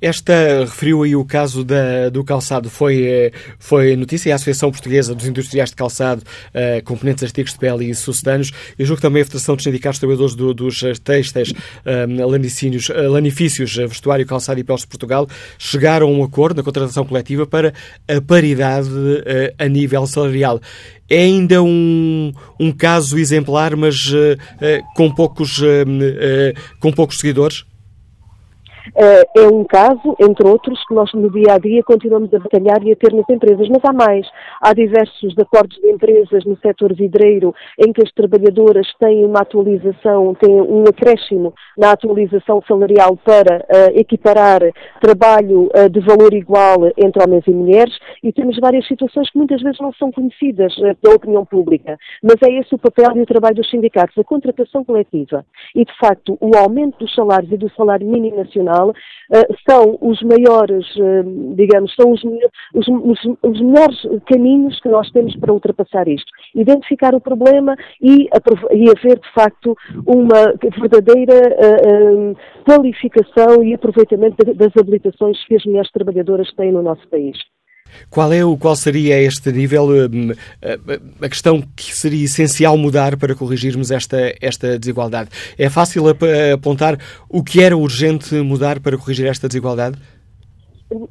Esta referiu aí o caso da, do calçado, foi, eh, foi notícia, a Associação Portuguesa dos Industriais de Calçado, uh, componentes artigos de pele e sucedanos, e julgo também a Federação dos Sindicatos Trabalhadores do, dos Têxteis, um, lanicínios, lanifícios, vestuário, calçado e peles de Portugal, chegaram a um acordo na contratação coletiva para a paridade uh, a nível salarial. É ainda um, um caso exemplar, mas uh, com, poucos, com poucos seguidores? Uh, é um caso, entre outros, que nós no dia a dia continuamos a batalhar e a ter nas empresas, mas há mais. Há diversos acordos de empresas no setor vidreiro em que as trabalhadoras têm uma atualização, têm um acréscimo na atualização salarial para uh, equiparar trabalho uh, de valor igual entre homens e mulheres. E temos várias situações que muitas vezes não são conhecidas pela opinião pública, mas é esse o papel e o trabalho dos sindicatos, a contratação coletiva. E, de facto, o aumento dos salários e do salário mínimo nacional uh, são os maiores, uh, digamos, são os, os, os, os, melhores caminhos que nós temos para ultrapassar isto. Identificar o problema e, e haver, de facto, uma verdadeira uh, qualificação e aproveitamento das habilitações que as mulheres trabalhadoras têm no nosso país. Qual, é qual seria este nível, hum, a questão que seria essencial mudar para corrigirmos esta, esta desigualdade? É fácil apontar o que era urgente mudar para corrigir esta desigualdade?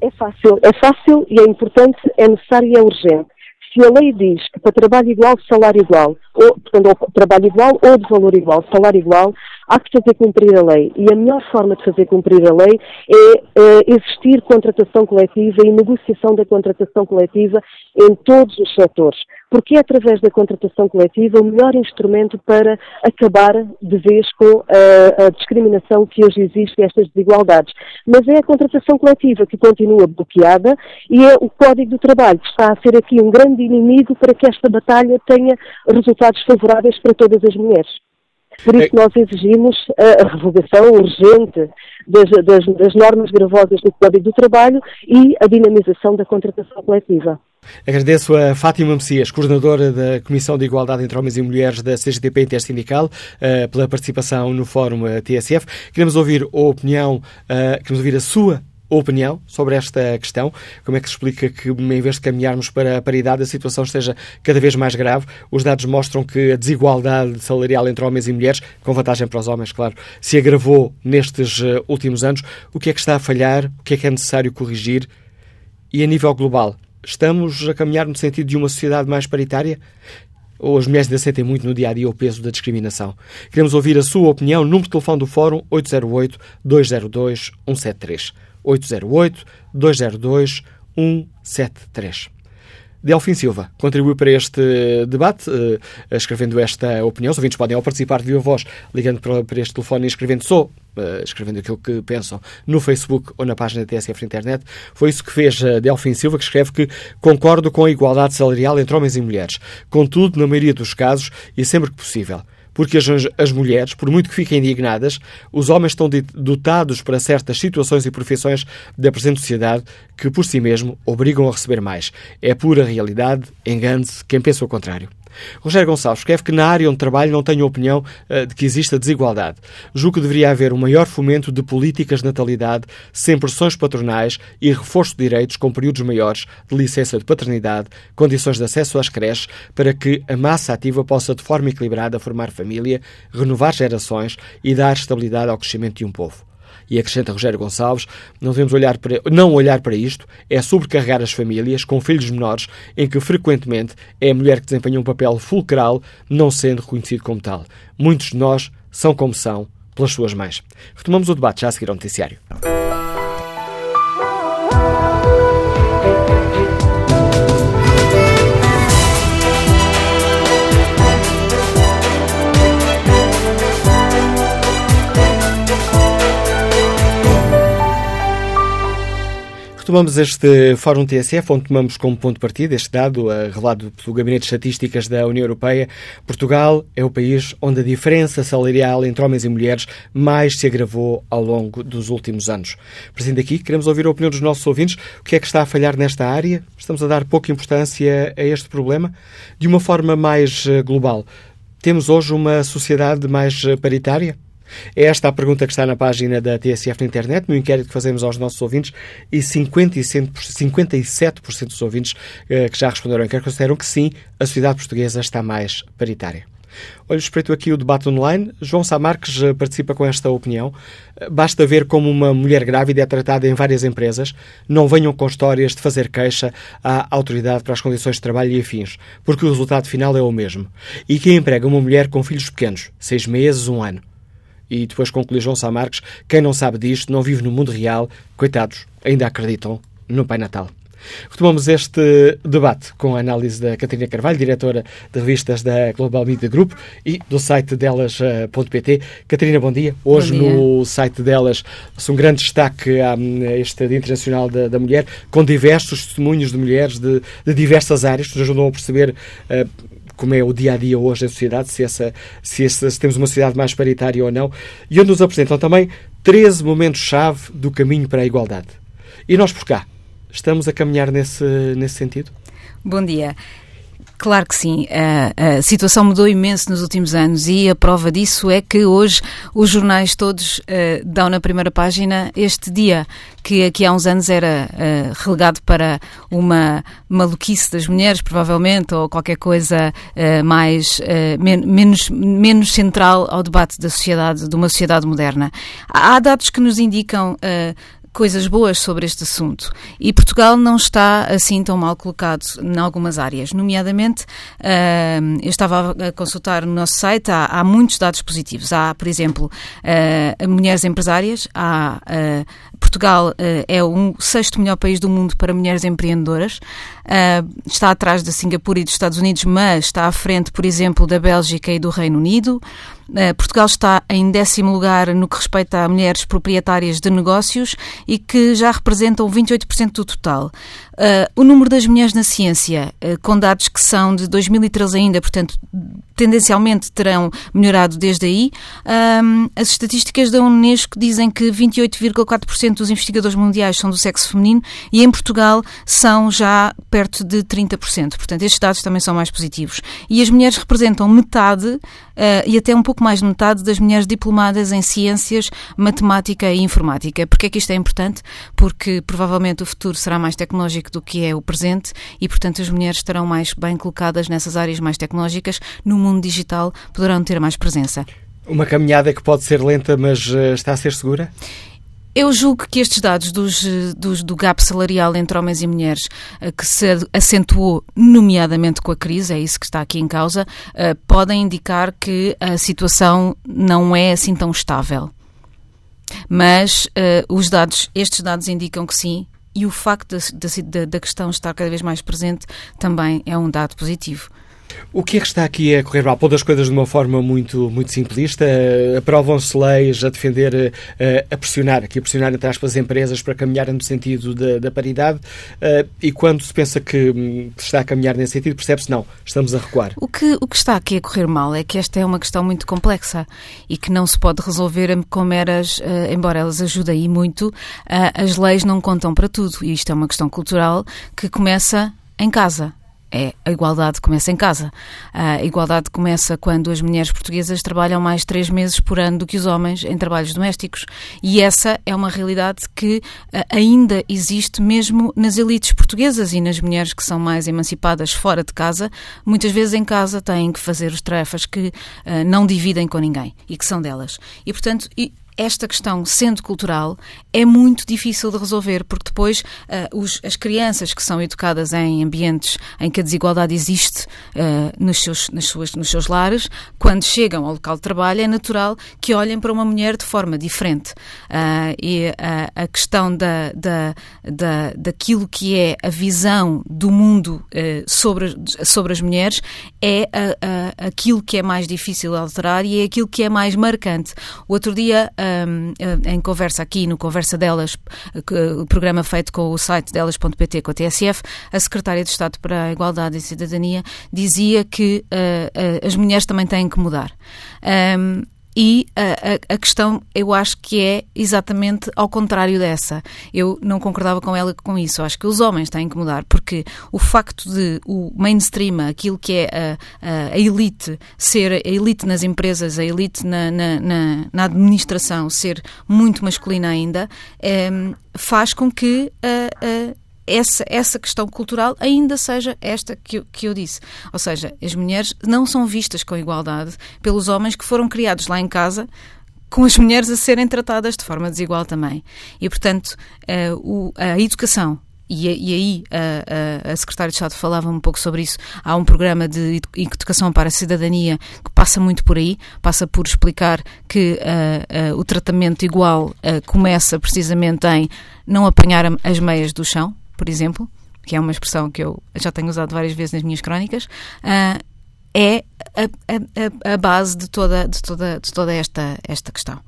É fácil, é fácil e é importante, é necessário e é urgente se a lei diz que para trabalho igual, salário igual, ou, portanto, ou trabalho igual ou de valor igual, salário igual, há que fazer cumprir a lei. E a melhor forma de fazer cumprir a lei é uh, existir contratação coletiva e negociação da contratação coletiva em todos os setores. Porque é através da contratação coletiva o melhor instrumento para acabar de vez com a, a discriminação que hoje existe e estas desigualdades. Mas é a contratação coletiva que continua bloqueada e é o Código do Trabalho que está a ser aqui um grande inimigo para que esta batalha tenha resultados favoráveis para todas as mulheres. Por isso, é- nós exigimos a, revogação urgente das, das, das, normas gravosas do Código do Trabalho e a dinamização da contratação coletiva. Agradeço a Fátima Messias, coordenadora da Comissão de Igualdade entre Homens e Mulheres da CGTP Intersindical, uh, pela participação no Fórum eh, TSF. Queremos ouvir a opinião, uh, queremos ouvir a sua opinião sobre esta questão. Como é que se explica que, em vez de caminharmos para a paridade, a situação esteja cada vez mais grave? Os dados mostram que a desigualdade salarial entre homens e mulheres, com vantagem para os homens, claro, se agravou nestes uh, últimos anos. O que é que está a falhar? O que é que é necessário corrigir? E a nível global, estamos a caminhar no sentido de uma sociedade mais paritária? ou as mulheres ainda sentem muito no dia a dia o peso da discriminação. Queremos ouvir a sua opinião. Número de telefone do Fórum 808-202-173. 808-202-173. Delfim Silva contribuiu para este debate, uh, escrevendo esta opinião. Os ouvintes podem, ao participar de viva voz, ligando para, para este telefone e escrevendo só, uh, escrevendo aquilo que pensam no Facebook ou na página da TSF Internet. Foi isso que fez uh, Delfim Silva, que escreve que concordo com a igualdade salarial entre homens e mulheres. Contudo, na maioria dos casos, e sempre que possível, porque as, as mulheres, por muito que fiquem indignadas, os homens estão dotados para certas situações e profissões da presente sociedade que, por si mesmo, obrigam a receber mais. É pura realidade, engane-se quem pensa o contrário. Rogério Gonçalves escreve que na área onde trabalho não tenho opinião uh, de que exista desigualdade. Julgo que deveria haver um maior fomento de políticas de natalidade, sem pressões patronais e reforço de direitos com períodos maiores de licença de paternidade, condições de acesso às creches, para que a massa ativa possa, de forma equilibrada, formar família, renovar gerações e dar estabilidade ao crescimento de um povo. E acrescenta Rogério Gonçalves, não devemos olhar para, não olhar para isto, é sobrecarregar as famílias com filhos menores, em que frequentemente é a mulher que desempenha um papel fulcral, não sendo reconhecido como tal. Muitos de nós são como são pelas suas mães. Retomamos o debate já a seguir ao noticiário. Retomamos este Fórum TSF, onde tomamos como ponto de partida este dado, uh, revelado pelo Gabinete de Estatísticas da União Europeia. Portugal é o país onde a diferença salarial entre homens e mulheres mais se agravou ao longo dos últimos anos. Presente aqui, queremos ouvir a opinião dos nossos ouvintes. O que é que está a falhar nesta área? Estamos a dar pouca importância a este problema? De uma forma mais uh, global, temos hoje uma sociedade mais uh, paritária? É esta a pergunta que está na página da TSF na internet, no inquérito que fazemos aos nossos ouvintes, e 57% dos ouvintes eh, que já responderam ao consideram que sim, a sociedade portuguesa está mais paritária. Olha, espreito aqui o debate online. João Sá Marques eh, participa com esta opinião. Eh, basta ver como uma mulher grávida é tratada em várias empresas. Não venham com histórias de fazer queixa à autoridade para as condições de trabalho e afins, porque o resultado final é o mesmo. E quem emprega uma mulher com filhos pequenos, seis meses, um ano, e depois conclui João Sá Marques, quem não sabe disto não vive no mundo real, coitados, ainda acreditam no Pai Natal. Retomamos este debate com a análise da Catarina Carvalho, diretora de revistas da Global Media Group e do site delas.pt. Catarina, bom dia. Hoje bom dia. no site delas um grande destaque a este Dia Internacional da, da Mulher, com diversos testemunhos de mulheres de, de diversas áreas que nos ajudam a perceber uh, como é o dia a dia hoje da sociedade, se, essa, se, essa, se temos uma sociedade mais paritária ou não, e onde nos apresentam também 13 momentos-chave do caminho para a igualdade. E nós por cá, estamos a caminhar nesse, nesse sentido? Bom dia. Claro que sim. A, a, situação mudou imenso nos últimos anos e a prova disso é que hoje os jornais todos uh, dão na primeira página este dia, que aqui há uns anos era uh, relegado para uma maluquice das mulheres, provavelmente, ou qualquer coisa uh, mais men menos, menos central ao debate da sociedade, de uma sociedade moderna. Há dados que nos indicam coisas boas sobre este assunto. E Portugal não está assim tão mal colocado em algumas áreas. Nomeadamente, uh, eu estava a consultar no nosso site, há, há muitos dados positivos. Há, por exemplo, uh, mulheres empresárias, há uh, Portugal uh, é o sexto melhor país do mundo para mulheres empreendedoras. Uh, está atrás da Singapura e dos Estados Unidos, mas está à frente, por exemplo, da Bélgica e do Reino Unido. Uh, Portugal está em décimo lugar no que respeita a mulheres proprietárias de negócios e que já representam 28% do total. Uh, o número das mulheres na ciência, uh, com dados que são de 2013 ainda, portanto, tendencialmente terão melhorado desde aí. Um, as estatísticas da Unesco dizem que 28,4% dos investigadores mundiais são do sexo feminino e em Portugal são já perto de 30%. Portanto, estes dados também são mais positivos. E as mulheres representam metade uh, e até um pouco mais de metade das mulheres diplomadas em ciências, matemática e informática. Porquê é que isto é importante? Porque provavelmente o futuro será mais tecnológico do que é o presente e, portanto, as mulheres estarão mais bem colocadas nessas áreas mais tecnológicas. No mundo digital poderão ter mais presença. Uma caminhada que pode ser lenta, mas uh, está a ser segura? Eu julgo que estes dados dos, dos, do gap salarial entre homens e mulheres, eh, que se acentuou nomeadamente com a crise, é isso que está aqui em causa, podem indicar que a situação não é assim tão estável. Mas os dados, estes dados indicam que sim, e o facto da, da, da questão estar cada vez mais presente também é um dado positivo. O que é que está aqui a correr mal? Pondo as coisas de uma forma muito, muito simplista, aprovam-se leis a defender, a pressionar, aqui a pressionar, entre aspas, as empresas para caminharem no sentido da, da paridade eh, e quando se pensa que hum, está a caminhar nesse sentido, percebe-se não, estamos a recuar. O que, o que está aqui a correr mal é que esta é uma questão muito complexa e que não se pode resolver com meras, eh, embora elas ajudem muito, as leis não contam para tudo e isto é uma questão cultural que começa em casa é a igualdade começa em casa. A igualdade começa quando as mulheres portuguesas trabalham mais três meses por ano do que os homens em trabalhos domésticos. E essa é uma realidade que ainda existe mesmo nas elites portuguesas e nas mulheres que são mais emancipadas fora de casa. Muitas vezes em casa têm que fazer as tarefas que não dividem com ninguém e que são delas. E, portanto, esta questão, sendo cultural, é muito difícil de resolver, porque depois uh, os, as crianças que são educadas em ambientes em que a desigualdade existe uh, nos, seus, nas suas, nos seus lares, quando chegam ao local de trabalho, é natural que olhem para uma mulher de forma diferente. Uh, e a questão da, da, da, daquilo que é a visão do mundo sobre, sobre as mulheres é aquilo que é mais difícil de alterar e é aquilo que é mais marcante. O outro dia, um, em conversa aqui, no Conversa Delas, o programa feito com o site delas.pt com a TSF, a Secretária de Estado para a Igualdade e Cidadania dizia que uh, uh, as mulheres também têm que mudar. Um, e a, a, a, questão, eu acho que é exatamente ao contrário dessa. Eu não concordava com ela com isso. Eu acho que os homens têm que mudar, porque o facto de o mainstream, aquilo que é a, a elite, ser a elite nas empresas, a elite na, na, na, na administração, ser muito masculina ainda, é, faz com que essa, essa questão cultural ainda seja esta que eu, que eu disse. Ou seja, as mulheres não são vistas com igualdade pelos homens que foram criados lá em casa com as mulheres a serem tratadas de forma desigual também. E, portanto, uh, o, a educação e, e, aí a, a, a, Secretária de Estado falava um pouco sobre isso. Há um programa de educação para a cidadania que passa muito por aí, passa por explicar que uh, uh, o tratamento igual uh, começa precisamente em não apanhar as meias do chão, por exemplo, que é uma expressão que eu já tenho usado várias vezes nas minhas crónicas, uh, é a, a, a, base de toda, de toda, de toda esta, esta questão.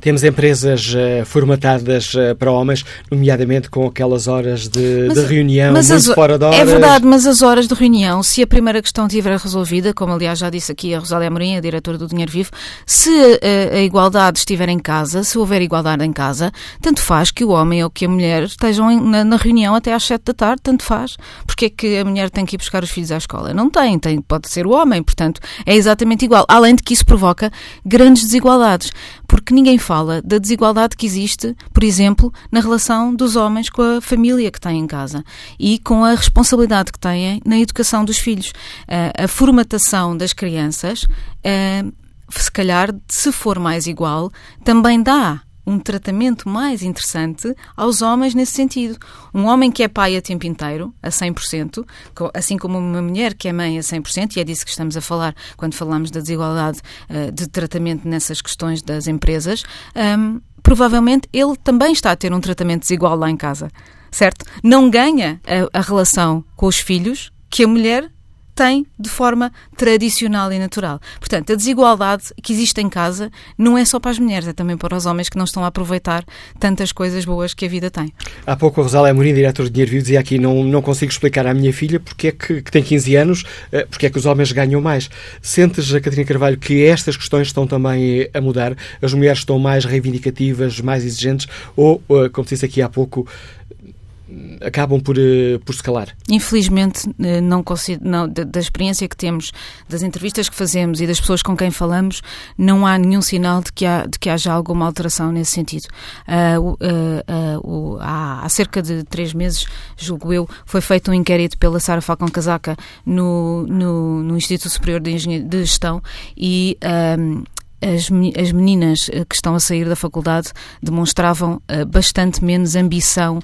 Temos empresas uh, formatadas uh, para homens, nomeadamente com aquelas horas de, mas, de reunião muito as, fora de é horas. É verdade, mas as horas de reunião, se a primeira questão estiver resolvida, como aliás já disse aqui a Rosália Amorim, a diretora do Dinheiro Vivo, se a, a igualdade estiver em casa, se houver igualdade em casa, tanto faz que o homem ou que a mulher estejam em, na, na, reunião até às sete da tarde, tanto faz. Porque é que a mulher tem que ir buscar os filhos à escola? Não tem, tem pode ser o homem, portanto é exatamente igual. Além de que isso provoca grandes desigualdades, porque ninguém fala da desigualdade que existe, por exemplo, na relação dos homens com a família que têm em casa e com a responsabilidade que têm na educação dos filhos. a formatação das crianças, se calhar, se for mais igual, também dá um tratamento mais interessante aos homens nesse sentido. Um homem que é pai a tempo inteiro, a 100%, assim como uma mulher que é mãe a 100%, e é disso que estamos a falar quando falamos da desigualdade uh, de tratamento nessas questões das empresas, um, provavelmente ele também está a ter um tratamento desigual lá em casa, certo? Não ganha a, a relação com os filhos que a mulher tem de forma tradicional e natural. Portanto, a desigualdade que existe em casa não é só para as mulheres, é também para os homens que não estão a aproveitar tantas coisas boas que a vida tem. Há pouco a Rosália Amorim, diretor de Dinheiro Vivo, dizia aqui, não, não consigo explicar à minha filha porque é que, que tem 15 anos, eh, porque é que os homens ganham mais. Sentes, a Catarina Carvalho, que estas questões estão também a mudar? As mulheres estão mais reivindicativas, mais exigentes ou, eh, como disse aqui há pouco, acabam por, eh, por se calar. Infelizmente, eh, não, não, da experiência que temos, das entrevistas que fazemos e das pessoas com quem falamos, não há nenhum sinal de que, há, de que haja alguma alteração nesse sentido. Uh, uh, uh, há, há, cerca de três meses, julgo eu, foi feito um inquérito pela Sara Falcão Casaca no, no, no Instituto Superior de, de Gestão e um, as, meninas que estão a sair da faculdade demonstravam bastante menos ambição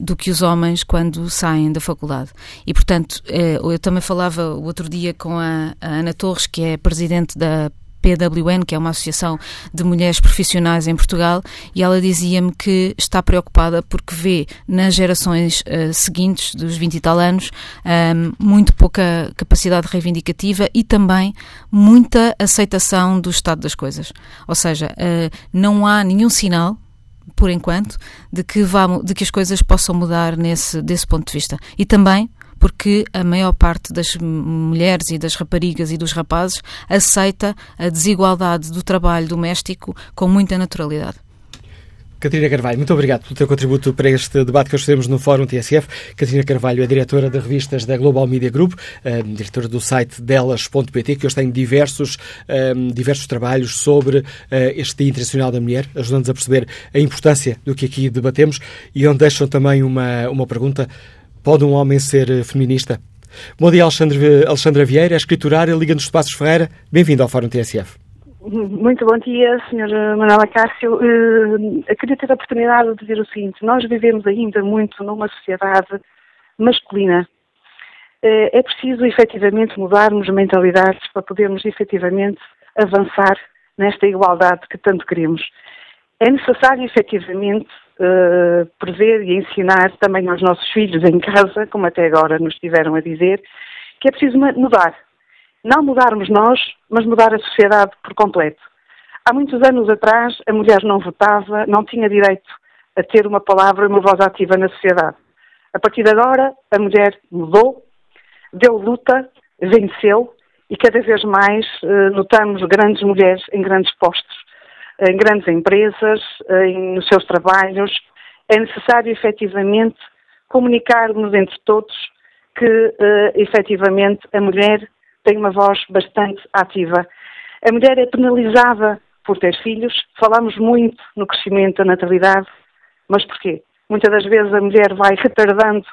do que os homens quando saem da faculdade. E, portanto, eh, eu também falava o outro dia com a, Ana Torres, que é presidente da PWN, que é uma associação de mulheres profissionais em Portugal, e ela dizia-me que está preocupada porque vê nas gerações uh, seguintes, dos 20 e tal anos, ehm, muito pouca capacidade reivindicativa e também muita aceitação do estado das coisas. Ou seja, uh, não há nenhum sinal por enquanto, de que, vamos, de que as coisas possam mudar nesse, desse ponto de vista. E também porque a maior parte das mulheres e das raparigas e dos rapazes aceita a desigualdade do trabalho doméstico com muita naturalidade. Catarina Carvalho, muito obrigado pelo teu contributo para este debate que hoje fizemos no Fórum TSF. Catarina Carvalho é diretora de revistas da Global Media Group, uh, diretora do site delas.pt, que hoje tem diversos, uh, diversos trabalhos sobre uh, este Dia Internacional da Mulher, ajudando-nos a perceber a importância do que aqui debatemos e onde deixam também uma, uma pergunta: pode um homem ser feminista? Bom dia, Alexandre, Alexandra Vieira, escriturária, Liga-nos Passos Ferreira. Bem-vindo ao Fórum TSF. Muito bom dia, Sr. Manuela Cássio. Uh, queria ter a oportunidade de dizer o seguinte: nós vivemos ainda muito numa sociedade masculina. Uh, é preciso efetivamente mudarmos mentalidades para podermos efetivamente avançar nesta igualdade que tanto queremos. É necessário efetivamente uh, prever e ensinar também aos nossos filhos em casa, como até agora nos tiveram a dizer, que é preciso mudar não mudarmos nós, mas mudar a sociedade por completo. Há muitos anos atrás, a mulher não votava, não tinha direito a ter uma palavra e uma voz ativa na sociedade. A partir de agora, a mulher mudou, deu luta, venceu e cada vez mais eh, notamos grandes mulheres em grandes postos, em grandes empresas, em, nos seus trabalhos. É necessário efetivamente comunicarmos entre todos que eh, efetivamente a mulher tem uma voz bastante ativa. A mulher é penalizada por ter filhos. Falamos muito no crescimento da natalidade, mas porquê? Muitas das vezes a mulher vai retardando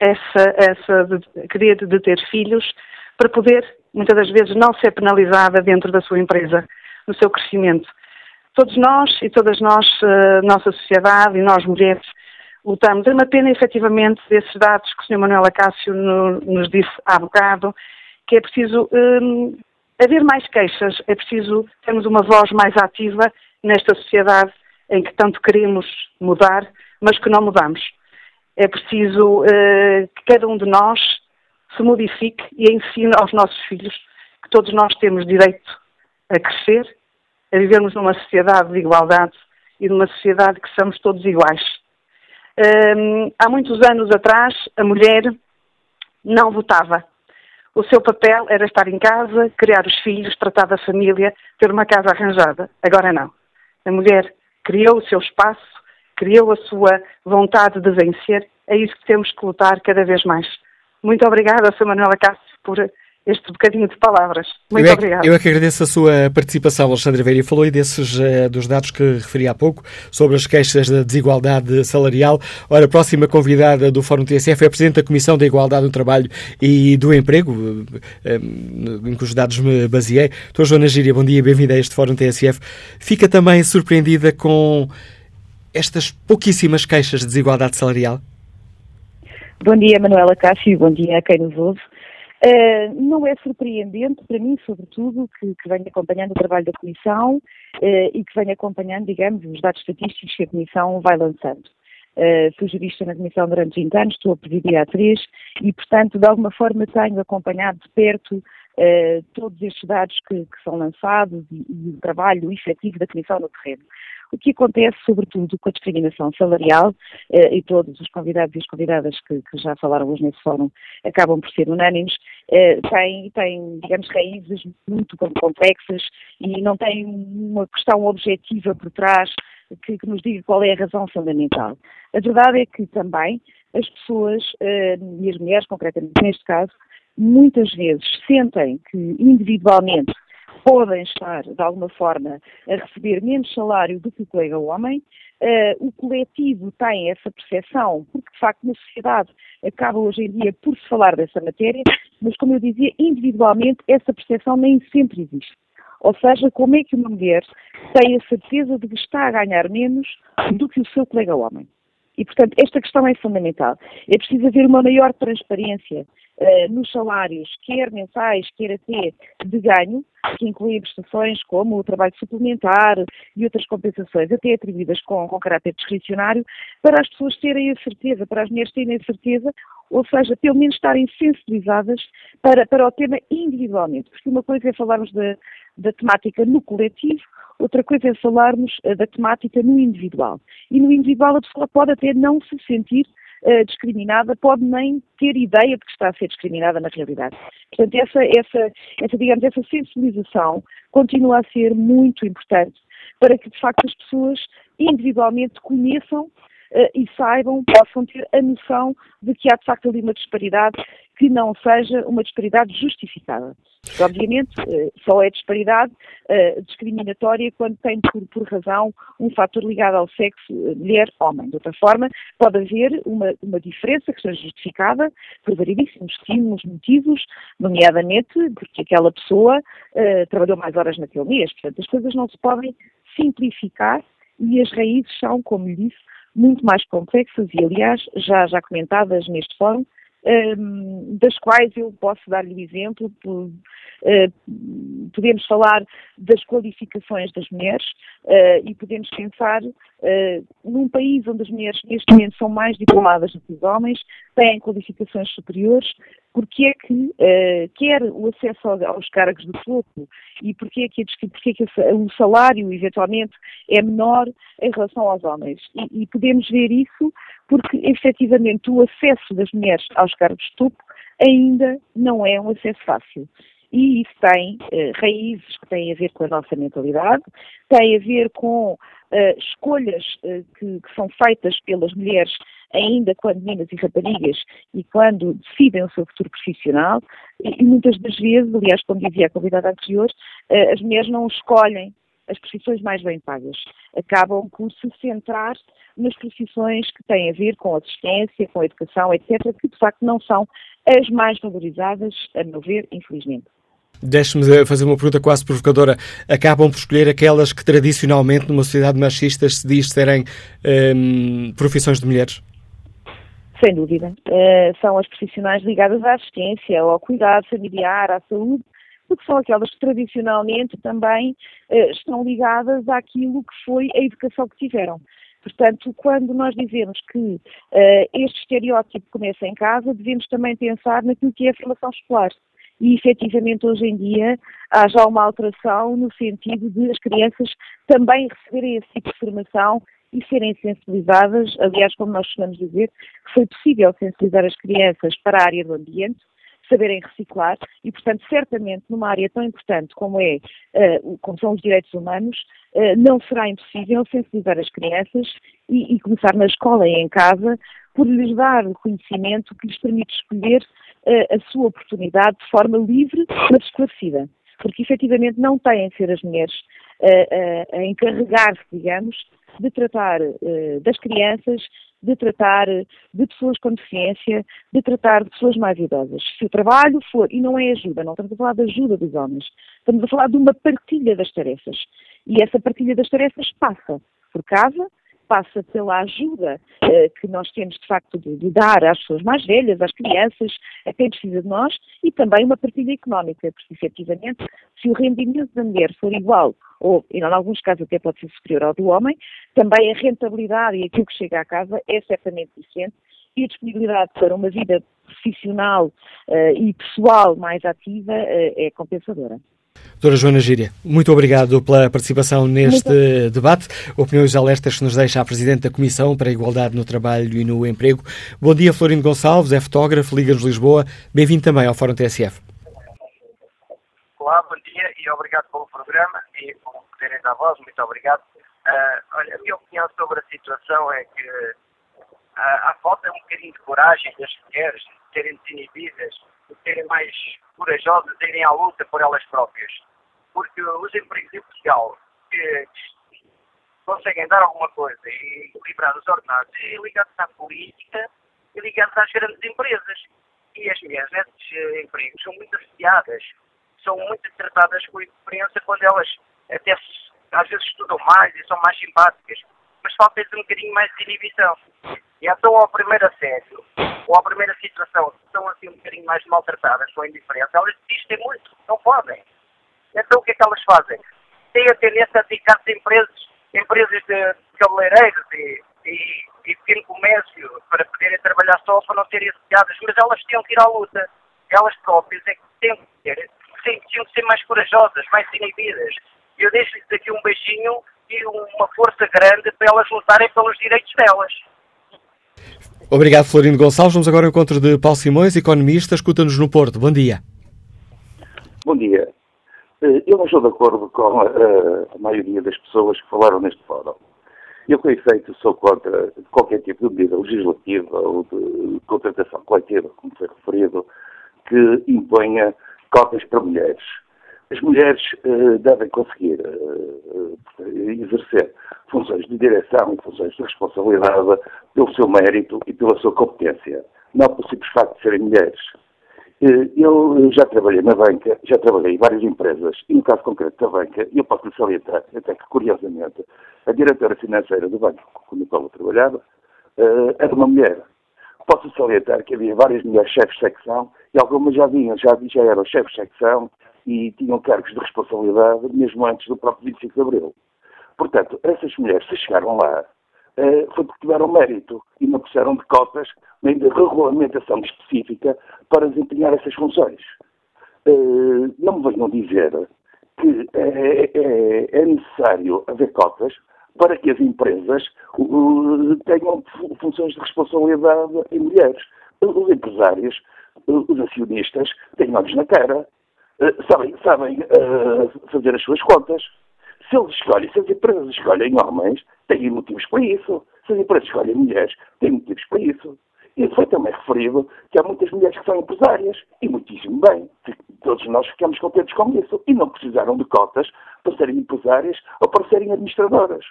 essa, essa de, querer de ter filhos para poder, muitas das vezes, não ser penalizada dentro da sua empresa, no seu crescimento. Todos nós e todas nós, uh, nossa sociedade e nós mulheres, lutamos. É uma pena, efetivamente, desses dados que o Sr. Manuel Acácio no, nos disse há bocado que é preciso hum, haver mais queixas, é preciso termos uma voz mais ativa nesta sociedade em que tanto queremos mudar, mas que não mudamos. É preciso uh, que cada um de nós se modifique e ensine aos nossos filhos que todos nós temos direito a crescer, a vivermos numa sociedade de igualdade e numa sociedade que somos todos iguais. Um, há muitos anos atrás, a mulher não votava. O seu papel era estar em casa, criar os filhos, tratar da família, ter uma casa arranjada. Agora não. A mulher criou o seu espaço, criou a sua vontade de vencer. É isso que temos que lutar cada vez mais. Muito obrigada, Sra. Manuela Cássio, por este bocadinho de palavras. Muito eu é, obrigada. Eu é que agradeço a sua participação, Alexandra Veria. Falou aí desses, uh, dos dados que referi há pouco, sobre as queixas da desigualdade salarial. Ora, a próxima convidada do Fórum TSF é a Presidente da Comissão da Igualdade do Trabalho e do Emprego, uh, em cujos dados me baseei. Estou Joana Gíria, bom dia, bem-vinda a este Fórum TSF. Fica também surpreendida com estas pouquíssimas queixas de desigualdade salarial? Bom dia, Manuela Cássio, bom dia a quem nos ouve. Uh, não é surpreendente para mim, sobretudo, que, que venha acompanhando o trabalho da Comissão uh, e que venha acompanhando, digamos, os dados estatísticos que a Comissão vai lançando. Uh, fui jurista na Comissão durante 20 anos, estou a presidir há três e, portanto, de alguma forma tenho acompanhado de perto todos estes dados que, que são lançados e, e, o trabalho efetivo da Comissão no terreno. O que acontece, sobretudo, com a discriminação salarial, eh, e todos os convidados e as convidadas que, que, já falaram hoje nesse fórum acabam por ser unânimes, eh, tem, tem, digamos, raízes muito complexas e não tem uma questão objetiva por trás que, que nos diga qual é a razão fundamental. A verdade é que também as pessoas, eh, e as mulheres concretamente neste caso, muitas vezes sentem que individualmente podem estar, de alguma forma, a receber menos salário do que o colega homem. Uh, o coletivo tem essa percepção, porque de facto na sociedade acaba hoje em dia por se falar dessa matéria, mas como eu dizia, individualmente essa percepção nem sempre existe. Ou seja, como é que uma mulher tem a certeza de que está a ganhar menos do que o seu colega homem? E, portanto, esta questão é fundamental. É preciso haver uma maior transparência uh, nos salários, quer mensais, quer até de ganho, que incluem prestações como o trabalho suplementar e outras compensações, até atribuídas com, com caráter discricionário, para as pessoas terem a certeza, para as mulheres terem a certeza, ou seja, pelo menos estarem sensibilizadas para, para o tema individualmente. Porque uma coisa é falarmos da, da temática no coletivo, outra coisa é falarmos uh, da temática no individual. E no individual a pessoa pode até não se sentir uh, discriminada, pode nem ter ideia de que está a ser discriminada na realidade. Portanto, essa, essa, essa, digamos, essa sensibilização continua a ser muito importante para que, de facto, as pessoas individualmente conheçam e saibam, possam ter a noção de que há de facto ali uma disparidade que não seja uma disparidade justificada. Obviamente, eh, só é disparidade uh, discriminatória quando tem por, por, razão um fator ligado ao sexo eh, mulher-homem. De outra forma, pode haver uma, uma diferença que seja justificada por variedíssimos estímulos, motivos, nomeadamente porque aquela pessoa uh, trabalhou mais horas naquele mês. Portanto, as coisas não se podem simplificar e as raízes são, como lhe disse, muito mais complexas e, aliás, já, já comentadas neste fórum, das quais eu posso dar-lhe exemplo. Eh, podemos falar das qualificações das mulheres eh, e podemos pensar eh, num país onde as mulheres neste momento são mais diplomadas do que os homens, têm qualificações superiores, porque é que quer o acesso aos cargos do topo e porque é que, porque é que o salário eventualmente é menor em relação aos homens. E, e podemos ver isso porque efetivamente o acesso das mulheres aos cargos de topo ainda não é um acesso fácil. E isso tem eh, raízes que têm a ver com a nossa mentalidade, tem a ver com eh, escolhas eh, que, que, são feitas pelas mulheres ainda quando meninas e raparigas e quando decidem o seu futuro profissional e, muitas das vezes, aliás, como dizia a convidada anterior, eh, as mulheres não escolhem as profissões mais bem pagas. Acabam por se centrar nas profissões que têm a ver com assistência, com educação, etc., que de facto não são as mais valorizadas, a meu ver, infelizmente. Deixe-me fazer uma pergunta quase provocadora. Acabam por escolher aquelas que tradicionalmente, numa sociedade machista, se diz serem hum, profissões de mulheres? Sem dúvida. Uh, são as profissionais ligadas à assistência, ao cuidado familiar, à saúde, porque são aquelas que tradicionalmente também uh, estão ligadas àquilo que foi a educação que tiveram. Portanto, quando nós dizemos que uh, este estereótipo começa em casa, devemos também pensar naquilo que é a formação escolar. E, efetivamente, hoje em dia, há já uma alteração no sentido de as crianças também receberem esse tipo de formação e serem sensibilizadas. Aliás, como nós costumamos dizer, foi possível sensibilizar as crianças para a área do ambiente, saberem reciclar e, portanto, certamente numa área tão importante como é, uh, como são os direitos humanos, uh, não será impossível sensibilizar as crianças e, e, começar na escola e em casa por lhes dar o conhecimento que lhes permite escolher uh, a sua oportunidade de forma livre, mas esclarecida. Porque efetivamente não têm de ser as mulheres a, a encarregar-se, digamos, de tratar das crianças de tratar de pessoas com deficiência, de tratar de pessoas mais idosas. Se o trabalho for, e não é ajuda, não estamos a falar de ajuda dos homens, estamos a falar de uma partilha das tarefas. E essa partilha das tarefas passa por casa, passa pela ajuda eh, que nós temos, de facto, de, de, dar às pessoas mais velhas, às crianças, a quem precisa de nós, e também uma partilha económica, porque, efetivamente, se o rendimento da mulher for igual, ou, em alguns casos, até pode ser superior ao do homem, também a rentabilidade e aquilo que chega à casa é certamente diferente, e a disponibilidade para uma vida profissional uh, e pessoal mais ativa uh, é compensadora. Doutora Joana Gíria, muito obrigado pela participação neste muito. debate. Opiniões alertas que nos deixa a Presidente da Comissão para a Igualdade no Trabalho e no Emprego. Bom dia, Florindo Gonçalves, é fotógrafo, Liga-nos Lisboa. Bem-vindo também ao Fórum TSF. Olá, bom dia e obrigado pelo programa e por poderem dar voz. Muito obrigado. Uh, olha, a minha opinião sobre a situação é que uh, há falta um bocadinho de coragem das mulheres de serem desinibidas, de serem mais corajosas, de irem à luta por elas próprias porque os empregos em Portugal que conseguem dar alguma coisa e equilibrar os ordenados e ligados à política e ligados às grandes empresas. E as mulheres nesses eh, empregos são muito associadas, são muito tratadas com indiferença quando elas até às vezes estudam mais e são mais simpáticas, mas falta-lhes um bocadinho mais de inibição. E então ao primeiro assédio, ou à primeira situação, são assim um bocadinho mais maltratadas com indiferença, elas desistem muito, não podem. Então o que é que elas fazem? Têm a tendência a dedicar-se a empresas, empresas de cabeleireiros e, e, e pequeno comércio para poderem trabalhar só, para não serem associadas, mas elas têm que ir à luta. Elas próprias é que têm que ter, têm, têm que ser mais corajosas, mais inibidas. Eu deixo-lhes aqui um beijinho e uma força grande para elas lutarem pelos direitos delas. Obrigado, Florindo Gonçalves. Vamos agora ao encontro de Paulo Simões, economista. Escuta-nos no Porto. Bom dia. Bom dia. Eh, eu não estou de acordo com a, a, maioria das pessoas que falaram neste fórum. Eu, com efeito, sou contra qualquer tipo de medida legislativa ou de contratação coletiva, como foi referido, que imponha cotas para mulheres. As mulheres uh, devem conseguir uh, exercer funções de direção funções de responsabilidade pelo seu mérito e pela sua competência, não pelo simples facto de serem mulheres. Eh, eu já trabalhei na banca, já trabalhei em várias empresas, e no caso concreto da banca, eu posso lhe salientar, até que curiosamente, a diretora financeira do banco com o qual eu trabalhava uh, era uma mulher. Posso salientar que havia várias mulheres chefes de secção, e algumas já vinham, já, já eram chefes de secção e tinham cargos de responsabilidade mesmo antes do próprio 25 de Abril. Portanto, essas mulheres, se chegaram lá, uh, foi porque tiveram mérito e não precisaram de cotas nem de regulamentação específica para desempenhar essas funções. Uh, não me venham dizer que é, é, é, necessário haver cotas para que as empresas tenham funções de responsabilidade em mulheres. Os empresários, os acionistas, têm olhos na cara, uh, sabem, sabem fazer as suas contas. Se eles escolhem, se as empresas escolhem homens, têm motivos para isso. Se as empresas escolhem mulheres, têm motivos para isso. E foi também referido que há muitas mulheres que são empresárias, e muitíssimo bem. Todos nós ficamos contentes com isso. E não precisaram de cotas para serem empresárias ou para serem administradoras.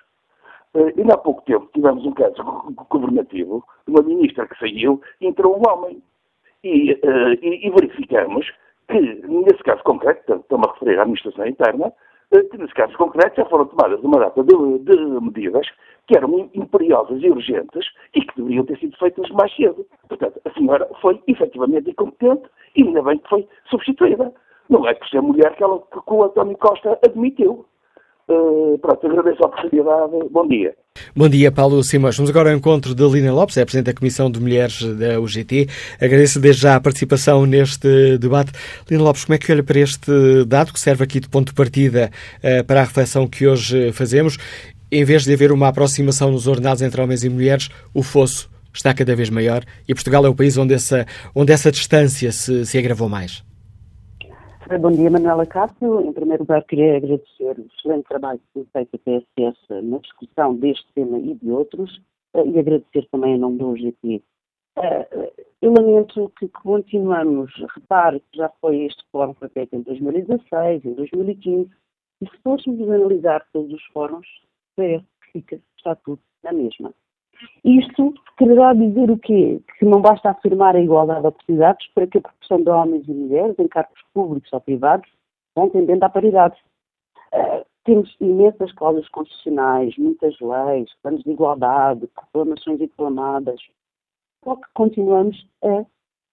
Uh, e há pouco tempo tivemos um caso governativo uma ministra que saiu e entrou um homem. E, uh, e, e verificamos que, nesse caso concreto, estou-me a referir à administração interna, uh, que nesse caso concreto já foram tomadas uma data de, de medidas que eram imperiosas e urgentes e que deveriam ter sido feitas mais cedo. Portanto, a senhora foi efetivamente incompetente e ainda bem que foi substituída. Não é por ser mulher que, ela, que o António Costa admitiu. Uh, pronto, agradeço a oportunidade. Bom dia. Bom dia, Paulo Simões. Vamos agora ao encontro de Lina Lopes, é a Presidente da Comissão de Mulheres da UGT. Agradeço desde já a participação neste debate. Lina Lopes, como é que olha para este dado que serve aqui de ponto de partida uh, para a reflexão que hoje fazemos em vez de haver uma aproximação nos ordenados entre homens e mulheres, o fosso está cada vez maior e Portugal é o país onde essa, onde essa distância se, se agravou mais. Bom dia, Manuela Cássio. Em primeiro lugar, queria agradecer o excelente trabalho que tem feito a PSS na discussão deste tema e de outros eh, e agradecer também em nome do OGT. Eh, eu lamento que continuamos, repare que já foi este fórum foi feito em 2016, em 2015, e se fôssemos analisar todos os fóruns, parece que fica, está tudo na mesma. Isto quererá dizer o quê? Que não basta afirmar a igualdade de oportunidades para que a proporção de homens e mulheres em cargos públicos ou privados vão tendendo à paridade. Uh, temos imensas cláusulas constitucionais, muitas leis, planos de igualdade, reclamações inflamadas, só que continuamos a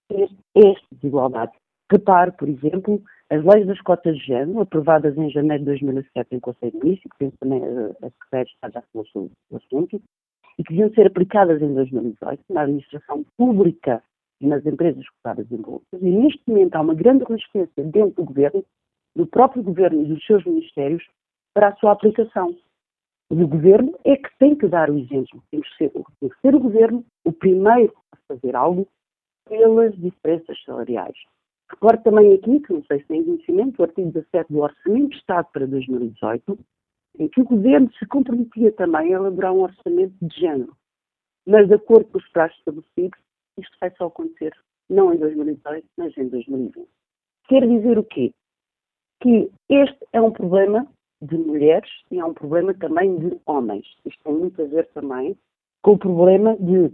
ter esta desigualdade. Repare, por exemplo, as leis das cotas de género, aprovadas em janeiro de 2007 em Conselho de Ministros, que penso também a Secretária de Estado já falou sobre o assunto, e que deviam ser aplicadas em 2018 na administração pública e nas empresas cotadas em bolsas. E neste momento há uma grande resistência dentro do governo, do próprio governo e dos seus ministérios, para a sua aplicação. O governo é que tem que dar o exemplo. Tem que ser, tem que ser o governo o primeiro a fazer algo pelas diferenças salariais. Recordo também aqui, que não sei se tem conhecimento, o artigo 17 do Orçamento de Estado para 2018 em que o governo se comprometia também a elaborar um orçamento de género. Mas, de acordo com os prazos estabelecidos, isto vai só acontecer não em 2018, mas em 2020. Quer dizer o quê? Que este é um problema de mulheres e é um problema também de homens. Isto tem muito a ver também com o problema de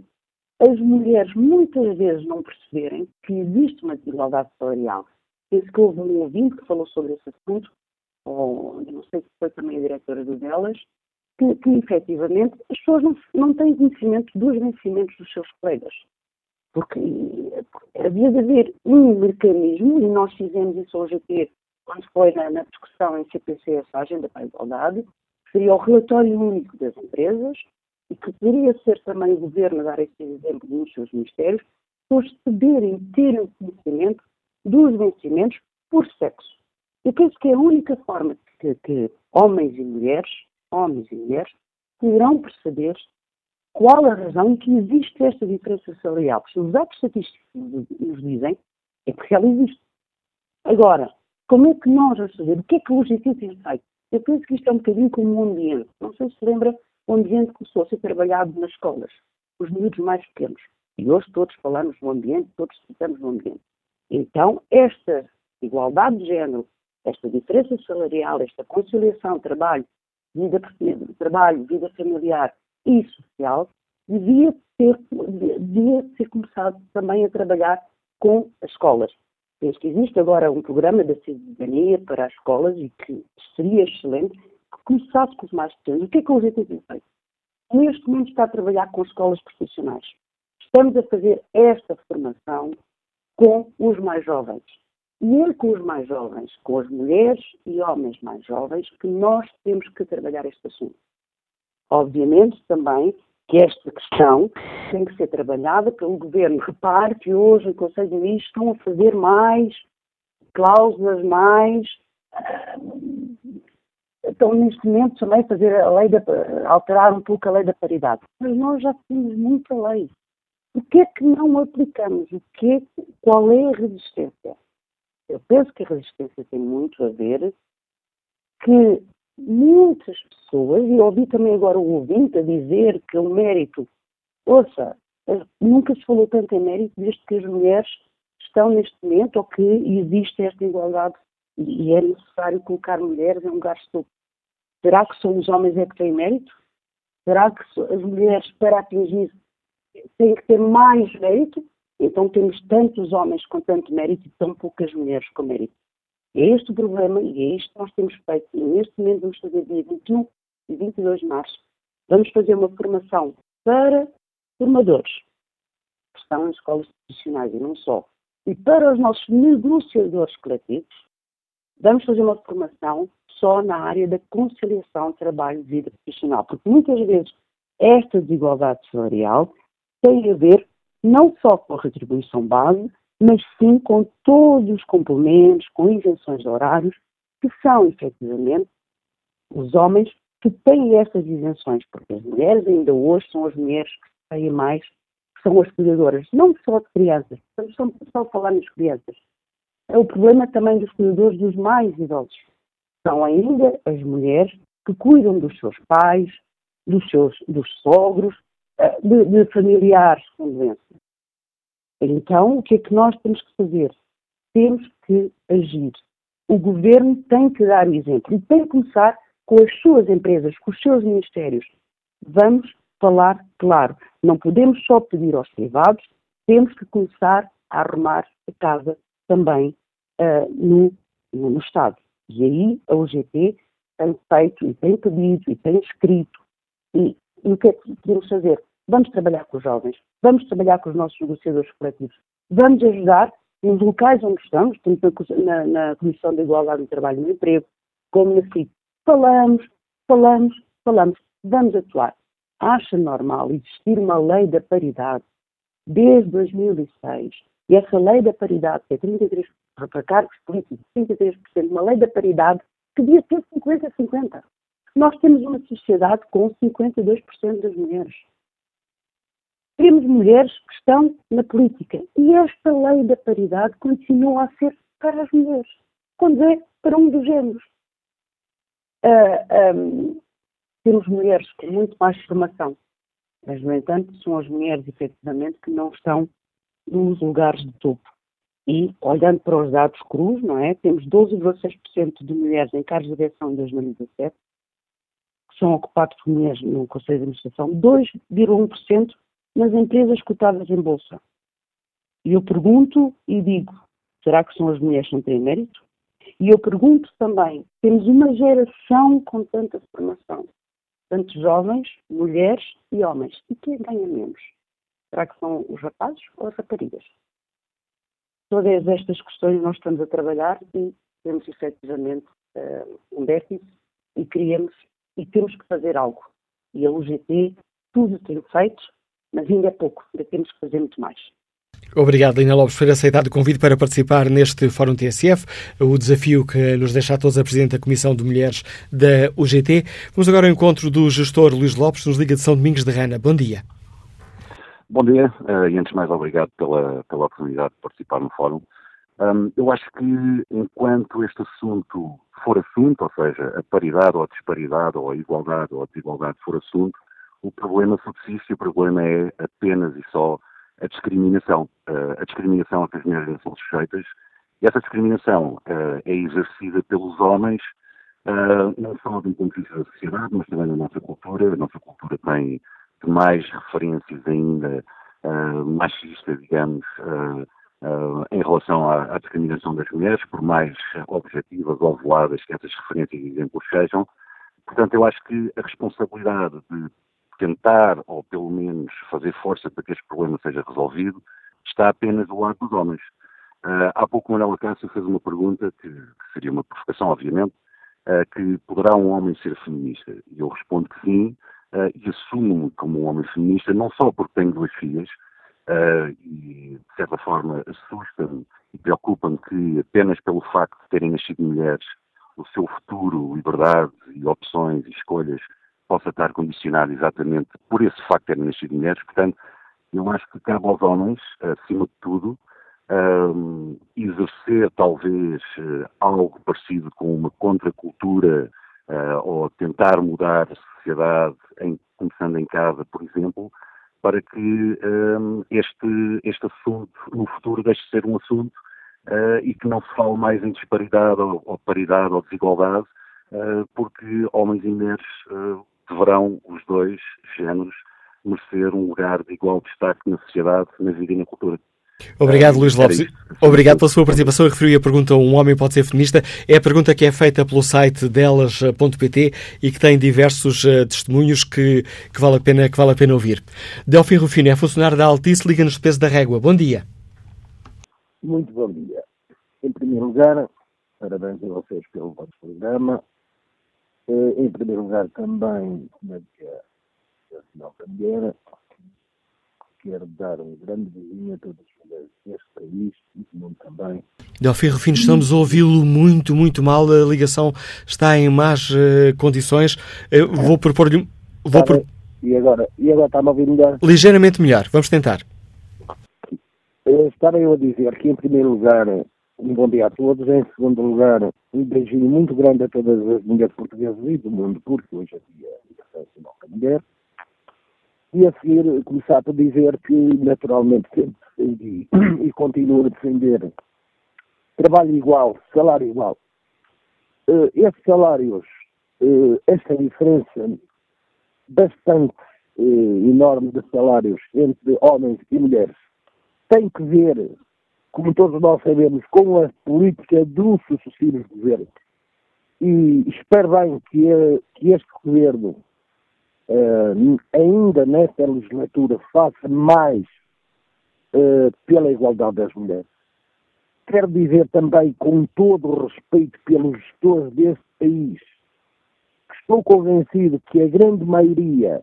as mulheres muitas vezes não perceberem que existe uma desigualdade salarial. Penso que houve um ouvinte que falou sobre esse assunto ou não sei se foi também a diretora do delas, que, que efetivamente as pessoas não, não têm conhecimento dos vencimentos dos seus colegas. Porque havia de haver um mecanismo, e nós fizemos isso hoje aqui, quando foi na, na discussão em CPCS, a Agenda para a Igualdade, que seria o relatório único das empresas, e que poderia ser também o governo a dar esse exemplo nos seus ministérios, por saberem ter o conhecimento dos vencimentos por sexo. Eu penso que é a única forma que, que homens e mulheres, homens e mulheres, poderão perceber qual a razão que existe esta diferença salarial. Se os dados estatísticos nos dizem, é porque ela existe. Agora, como é que nós vamos saber? O que é que o objetivo tem? Eu penso que isto é um bocadinho como um ambiente. Não sei se lembra, o ambiente começou a ser trabalhado nas escolas, os miúdos mais pequenos. E hoje todos falamos no ambiente, todos citamos no ambiente. Então, esta igualdade de género esta diferença salarial, esta conciliação trabalho, vida trabalho, vida familiar e social, devia ter, devia ser começado também a trabalhar com as escolas. Penso que existe agora um programa da cidadania para as escolas e que seria excelente que começasse com os mais pequenos. O que é que o GT tem feito? Neste momento está a trabalhar com escolas profissionais. Estamos a fazer esta formação com os mais jovens. É com os mais jovens, com as mulheres e homens mais jovens, que nós temos que trabalhar este assunto. Obviamente também que esta questão tem que ser trabalhada pelo governo. Repare que hoje o Conselho de Ministros estão a fazer mais cláusulas, mais. Estão neste momento também a fazer a lei da, alterar um pouco a lei da paridade. Mas nós já temos muita lei. O que é que não aplicamos? O que é, qual é a resistência? Eu penso que a resistência tem muito a ver que muitas pessoas, e ouvi também agora o ouvinte a dizer que o mérito, ouça, nunca se falou tanto em mérito desde que as mulheres estão neste momento ou que existe esta igualdade e é necessário colocar mulheres em lugar de Será que são os homens é que têm mérito? Será que as mulheres, para atingir, têm que ter mais mérito? Então temos tantos homens com tanto mérito e tão poucas mulheres com mérito. É este o problema e é isto que nós temos feito. E neste momento vamos fazer dia 21 e 22 de março. Vamos fazer uma formação para formadores que estão em escolas profissionais e não só. E para os nossos negociadores coletivos, vamos fazer uma formação só na área da conciliação trabalho-vida profissional. Porque muitas vezes esta desigualdade salarial tem a ver não só com a retribuição base, mas sim com todos os complementos, com isenções de horários, que são efetivamente os homens que têm essas isenções, porque as mulheres ainda hoje são as mulheres que têm mais, que são as cuidadoras, não só de crianças, estamos só a falar nas crianças. É o problema também dos cuidadores dos mais idosos. São ainda as mulheres que cuidam dos seus pais, dos seus dos sogros, de, de familiares com doença. Então, o que é que nós temos que fazer? Temos que agir. O governo tem que dar o exemplo e tem que começar com as suas empresas, com os seus ministérios. Vamos falar claro. Não podemos só pedir aos privados, temos que começar a arrumar a casa também uh, no, no, Estado. E aí a UGT tem feito e tem pedido e tem escrito. E, e o que é que podemos fazer? Vamos trabalhar com os jovens, vamos trabalhar com os nossos negociadores coletivos, vamos ajudar nos locais onde estamos, tanto na, na Comissão de Igualdade do Trabalho e do Emprego, como na CIP. Falamos, falamos, falamos, vamos atuar. Acha normal existir uma lei da paridade desde 2006 e essa lei da paridade, que é 33% para cargos políticos, 33%, uma lei da paridade que devia ter 50-50. Nós temos uma sociedade com 52% das mulheres. Temos mulheres que estão na política e esta lei da paridade continua a ser para as mulheres, quando é para um dos géneros. Uh, ah, um, temos mulheres com muito mais formação, mas, no entanto, são as mulheres, efetivamente, que não estão nos lugares de topo. E, olhando para os dados crus, não é? Temos 12,6% de mulheres em cargos de direção em 2017, que são ocupados por mulheres no Conselho de Administração, 2,1% nas empresas cotadas em Bolsa. E eu pergunto e digo, será que são as mulheres que não têm mérito? E eu pergunto também, temos uma geração com tanta formação, tanto jovens, mulheres e homens, e quem ganha menos? Será que são os rapazes ou as raparigas? Todas estas questões nós estamos a trabalhar e temos efetivamente uh, um déficit e queríamos e temos que fazer algo. E a UGT tudo tem feito, mas ainda é pouco, ainda temos que fazer muito mais. Obrigado, Lina Lopes, por aceitado o convite para participar neste Fórum TSF, o desafio que nos deixa a todos a Presidente da Comissão de Mulheres da UGT. Vamos agora ao encontro do gestor Luís Lopes, nos Liga de São Domingos de Rana. Bom dia. Bom dia, uh, e antes de mais obrigado pela, pela oportunidade de participar no Fórum. Um, eu acho que enquanto este assunto for assunto, ou seja, a paridade ou a disparidade, ou a igualdade ou a desigualdade for assunto, o problema subsiste o problema é apenas e só a discriminação. A discriminação a que as mulheres são sujeitas e essa discriminação é exercida pelos homens, não só do ponto de vista da sociedade, mas também na nossa cultura. A nossa cultura tem mais referências ainda machistas, digamos, em relação à, discriminação das mulheres, por mais objetivas ou veladas que essas referências e exemplos sejam. Portanto, eu acho que a responsabilidade de tentar, ou pelo menos fazer força para que este problema seja resolvido, está apenas do lado dos homens. Uh, há pouco Manuela Cássio fez uma pergunta, que, que seria uma provocação, obviamente, uh, que poderá um homem ser feminista? E eu respondo que sim, uh, e assumo-me como um homem feminista, não só porque tenho duas filhas, e de certa forma assusta-me e preocupa-me que apenas pelo facto de terem nascido mulheres, o seu futuro, liberdade e opções e escolhas possa estar condicionado exatamente por esse facto de terem nascido mulheres. Portanto, eu acho que cabe aos homens, acima de tudo, um, exercer talvez uh, algo parecido com uma contracultura uh, ou tentar mudar a sociedade, em, começando em casa, por exemplo, para que um, este, este assunto no futuro deixe de ser um assunto uh, e que não se fale mais em disparidade ou, ou paridade ou desigualdade, porque homens e mulheres deverão os dois géneros merecer um lugar de igual destaque na sociedade, na vida e na cultura. Obrigado, Luís Lopes. Obrigado pela sua participação. Eu referi a pergunta Um homem pode ser feminista. É a pergunta que é feita pelo site delas.pt e que tem diversos uh, testemunhos que, que, vale a pena, que vale a pena ouvir. Delfim Rufino é funcionário da Altice, liga-nos peso da régua. Bom dia. Muito bom dia. Em primeiro lugar, parabéns a vocês pelo vosso programa em primeiro lugar, também, como é que é a Nacional Cambiera, quero dar um grande beijinho a todas as mulheres deste país e do mundo também. Delfim Rufino, estamos a ouvi-lo muito, muito mal. A ligação está em más uh, condições. Uh, vou propor-lhe. Vou pro... E agora? E agora está-me a ouvir melhor? Ligeiramente melhor. Vamos tentar. Estava eu a dizer que, em primeiro lugar, um bom dia a todos. Em segundo lugar, um beijinho muito grande a todas as mulheres portuguesas e do mundo, porque hoje é dia internacional da mulher. E a seguir, começar por dizer que, naturalmente, sempre defendi e continuo a defender trabalho igual, salário igual. Uh, esses salários, uh, esta diferença bastante uh, enorme de salários entre homens e mulheres tem que ver, como todos nós sabemos, com a política dos sucessivos governos. E espero bem que, que este governo, ainda nesta legislatura, faça mais pela igualdade das mulheres quero dizer também, com todo o respeito pelos gestores deste país, que estou convencido que a grande maioria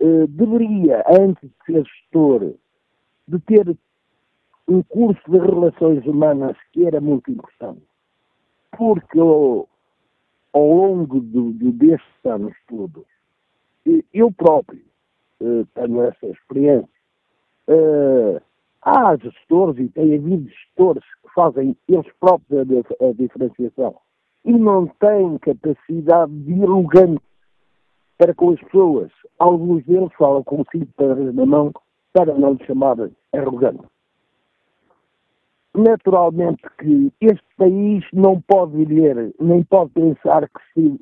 eh, deveria, antes de ser gestor, de ter um curso de relações humanas que era muito importante. Porque ao, ao longo do, do, destes anos todos, eu próprio eh, tenho essa experiência, eh, Há gestores e tem havido gestores que fazem eles próprios a, a diferenciação e não têm capacidade dialogante para com as pessoas. Alguns deles falam com cinco pedras na mão para não lhe chamar arrogante. Naturalmente que este país não pode viver, nem pode pensar que se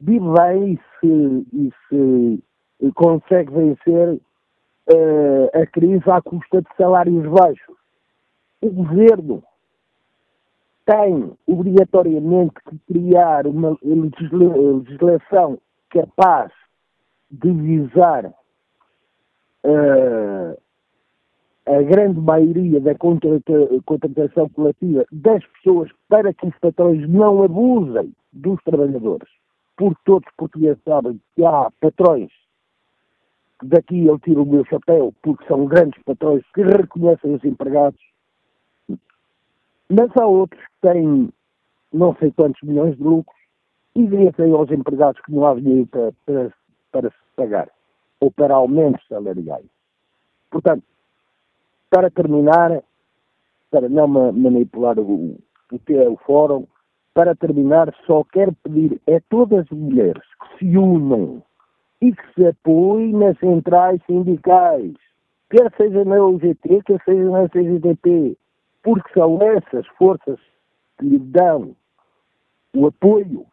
vive bem e se, e se consegue vencer uh, a crise à custa de salários baixos. O governo tem obrigatoriamente que criar uma legislação capaz de visar uh, a grande maioria da contratação coletiva das pessoas para que os patrões não abusem dos trabalhadores. Porque todos os portugueses sabem que há patrões daqui eu tiro o meu chapéu, porque são grandes patrões que reconhecem os empregados, mas há outros que têm não sei quantos milhões de lucros e dizem aos empregados que não há dinheiro para, para, para se pagar ou para aumentos salariais. Portanto, para terminar, para não manipular o, o o fórum, para terminar, só quero pedir a todas as mulheres que se unam e que se apoie nas centrais sindicais, quer seja na UGT, quer seja na CGTP, porque são essas forças que lhe dão o apoio.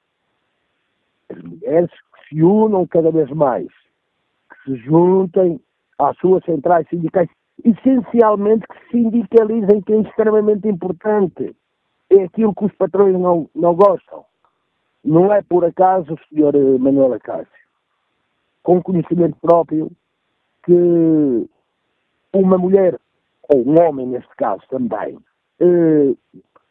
As mulheres que se unam cada vez mais, que se juntem às suas centrais sindicais, essencialmente que se sindicalizem, que é extremamente importante. É aquilo que os patrões não, não gostam. Não é por acaso, senhor Manuel Acácio, com conhecimento próprio, que uma mulher, ou um homem neste caso também, eh,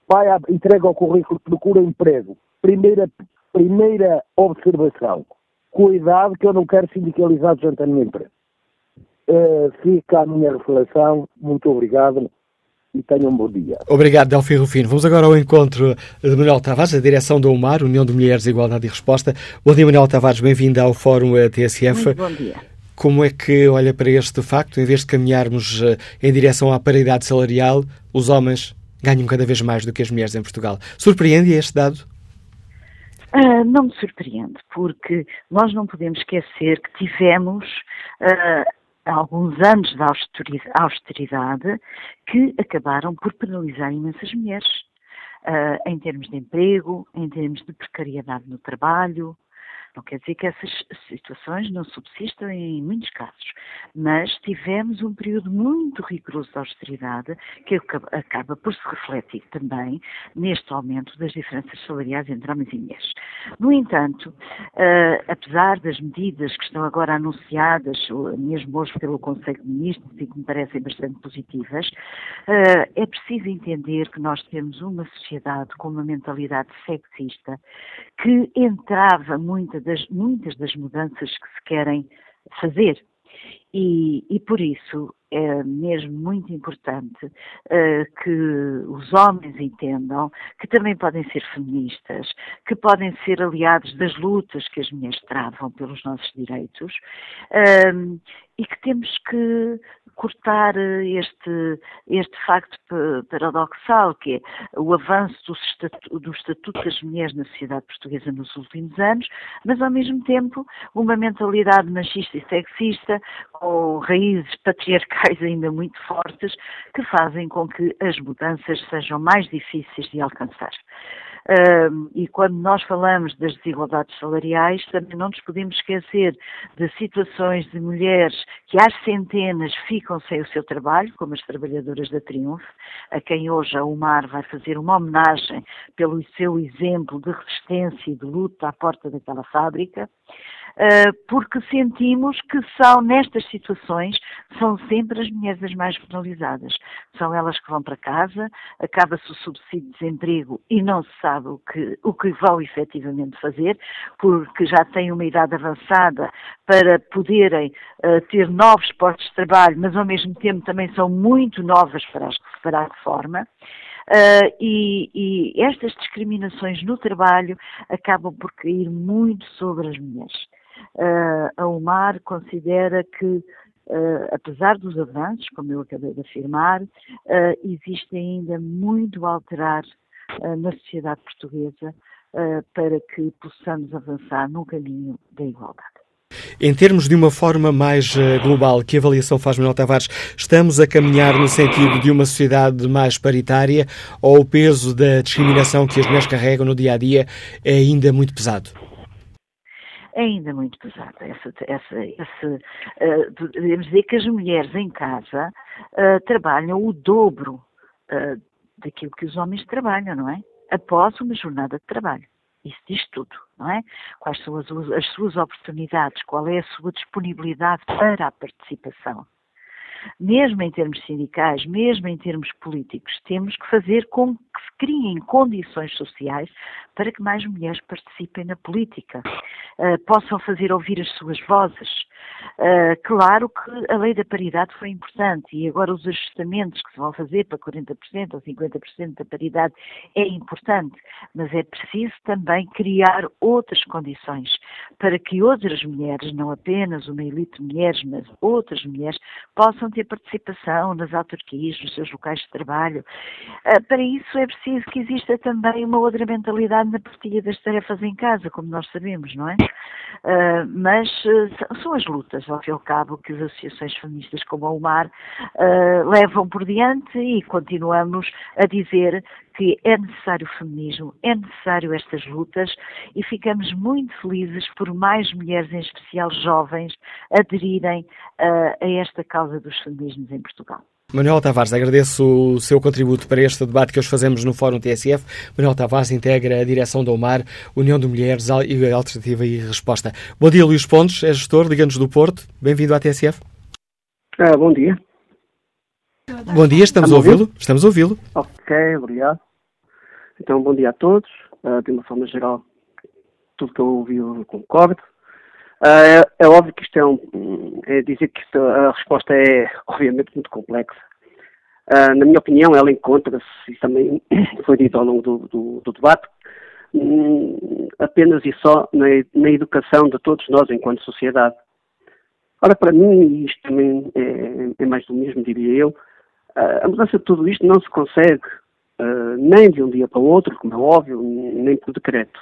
vai a, entrega o currículo, procura emprego. Primeira, primeira observação, cuidado que eu não quero sindicalizar durante a minha empresa. Uh, fica a minha reflexão, muito obrigado e tenham um bom dia. Obrigado, Delfim Rufino. Vamos agora ao encontro de Manuel Tavares, da direção da UMAR, União de Mulheres, Igualdade e Resposta. Bom dia, Manuel Tavares, bem-vindo ao Fórum eh, TSF. Muito bom dia. Como é que olha para este facto? Em vez de caminharmos eh, em direção à paridade salarial, os homens ganham cada vez mais do que as mulheres em Portugal. Surpreende este dado? Uh, não me surpreende, porque nós não podemos esquecer que tivemos uh, alguns anos de austeridade que acabaram por penalizar imensas mulheres, uh, em termos de emprego, em termos de precariedade no trabalho, não quer dizer que essas situações não subsistam em muitos casos, mas tivemos um período muito rigoroso de austeridade que acaba por se refletir também neste aumento das diferenças salariais entre homens e mulheres. No entanto, uh, apesar das medidas que estão agora anunciadas, mesmo hoje pelo Conselho de Ministros, e que me parecem bastante positivas, uh, é preciso entender que nós temos uma sociedade com uma mentalidade sexista que entrava muita das, muitas das mudanças que se querem fazer. E, e por isso é mesmo muito importante uh, que os homens entendam que também podem ser feministas, que podem ser aliados das lutas que as mulheres travam pelos nossos direitos uh, e que temos que cortar este, este facto paradoxal, que é o avanço do estatuto, do estatuto das mulheres na sociedade portuguesa nos últimos anos, mas ao mesmo tempo uma mentalidade machista e sexista, com raízes patriarcais ainda muito fortes, que fazem com que as mudanças sejam mais difíceis de alcançar. Uh, e quando nós falamos das desigualdades salariais, também não nos podemos esquecer de situações de mulheres que às centenas ficam sem o seu trabalho, como as trabalhadoras da Triunfo, a quem hoje a UMAR vai fazer uma homenagem pelo seu exemplo de resistência e de luta à porta daquela fábrica. Ah, porque sentimos que são nestas situações, são sempre as mulheres as mais penalizadas. São elas que vão para casa, acaba-se o subsídio de desemprego e não se sabe o que, o que vão efetivamente fazer, porque já têm uma idade avançada para poderem uh, ter novos postos de trabalho, mas ao mesmo tempo também são muito novas para, as, para a reforma. Uh, e, e, estas discriminações no trabalho acabam por cair muito sobre as mulheres. Uh, a UMAR considera que, uh, apesar dos avanços, como eu acabei de afirmar, uh, existe ainda muito a alterar na sociedade portuguesa para que possamos avançar no caminho da igualdade. Em termos de uma forma mais global, que avaliação faz Manuel Tavares? Estamos a caminhar no sentido de uma sociedade mais paritária ou o peso da discriminação que as mulheres carregam no dia a dia é ainda muito pesado? É ainda muito pesada. Essa, essa, esse, uh, devemos dizer que as mulheres em casa uh, trabalham o dobro uh, daquilo que os homens trabalham, não é? Após uma jornada de trabalho. Isso diz tudo, não é? Quais são as, as suas oportunidades, qual é a sua disponibilidade para a participação mesmo em termos sindicais, mesmo em termos políticos, temos que fazer com que se criem condições sociais para que mais mulheres participem na política, uh, possam fazer ouvir as suas vozes. Uh, claro que a lei da paridade foi importante e agora os ajustamentos que se vão fazer para 40% ou 50% da paridade é importante, mas é preciso também criar outras condições para que outras mulheres, não apenas uma elite de mulheres, mas outras mulheres, possam ter participação nas autarquias, nos seus locais de trabalho. Uh, para isso é preciso que exista também uma outra mentalidade na partilha das tarefas em casa, como nós sabemos, não é? Uh, mas uh, são as lutas, ao fim e ao cabo, que as associações feministas como a UMAR levam por diante e continuamos a dizer que é necessário o feminismo, é necessário estas lutas e ficamos muito felizes por mais mulheres, em especial jovens, aderirem a esta causa dos feminismos em Portugal. Manuel Tavares, agradeço o seu contributo para este debate que hoje fazemos no Fórum TSF. Manuel Tavares integra a direção da UMAR, União de Mulheres e Alternativa e Resposta. Bom dia, Luís Pontes, é gestor, Liga-nos do Porto. Bem-vindo à TSF. Ah, bom dia. Bom dia, estamos a ouvi-lo. Estamos a ouvi-lo. Ok, obrigado. Então, bom dia a todos. Uh, de uma forma geral, tudo que eu ouvi eu concordo. Uh, é, é, óbvio que isto é um. É dizer que isto, a resposta é, obviamente, muito complexa. Uh, na minha opinião, ela encontra-se, e também foi dito ao longo do, do, do debate, um, apenas e só na, na, educação de todos nós enquanto sociedade. Ora, para mim, isto também é, é mais do mesmo, diria eu, a mudança de tudo isto não se consegue nem de um dia para o outro, como é óbvio, nem por decreto.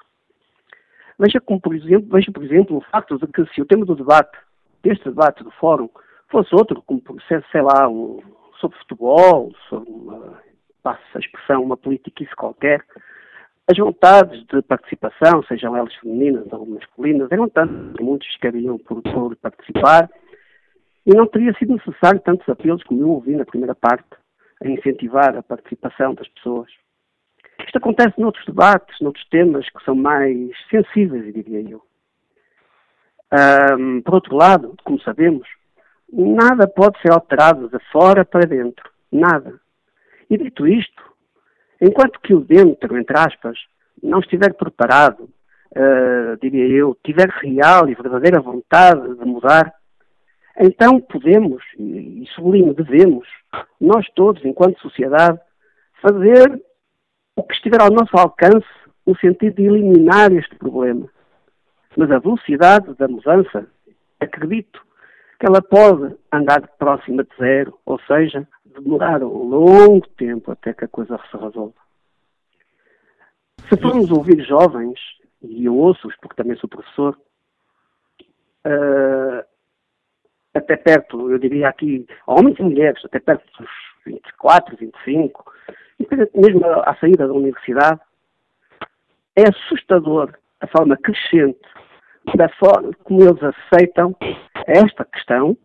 Veja, como, por exemplo, veja, por exemplo, o facto de que se o tema do debate, deste debate do fórum, fosse outro, como, sei lá, um, sobre futebol, sobre uma, passa a expressão, uma política isso qualquer, as vontades de participação, sejam elas femininas ou masculinas, eram tantas muitos queriam por, por participar, e não teria sido necessário tantos apelos como eu ouvi na primeira parte a incentivar a participação das pessoas. Isto acontece noutros debates, noutros temas que são mais sensíveis, diria eu. Um, por outro lado, como sabemos, nada pode ser alterado de fora para dentro. Nada. E dito isto, enquanto que o dentro, entre aspas, não estiver preparado, uh, diria eu, tiver real e verdadeira vontade de mudar, então podemos, e sublinho, devemos, nós todos, enquanto sociedade, fazer o que estiver ao nosso alcance no sentido de eliminar este problema. Mas a velocidade da mudança, acredito que ela pode andar próxima de zero, ou seja, demorar um longo tempo até que a coisa se resolva. Se formos ouvir jovens, e eu ouço-os porque também sou professor, uh, até perto, eu diria aqui, homens e mulheres, até perto dos 24, 25, mesmo à saída da universidade, é assustador a forma crescente da forma como eles aceitam esta questão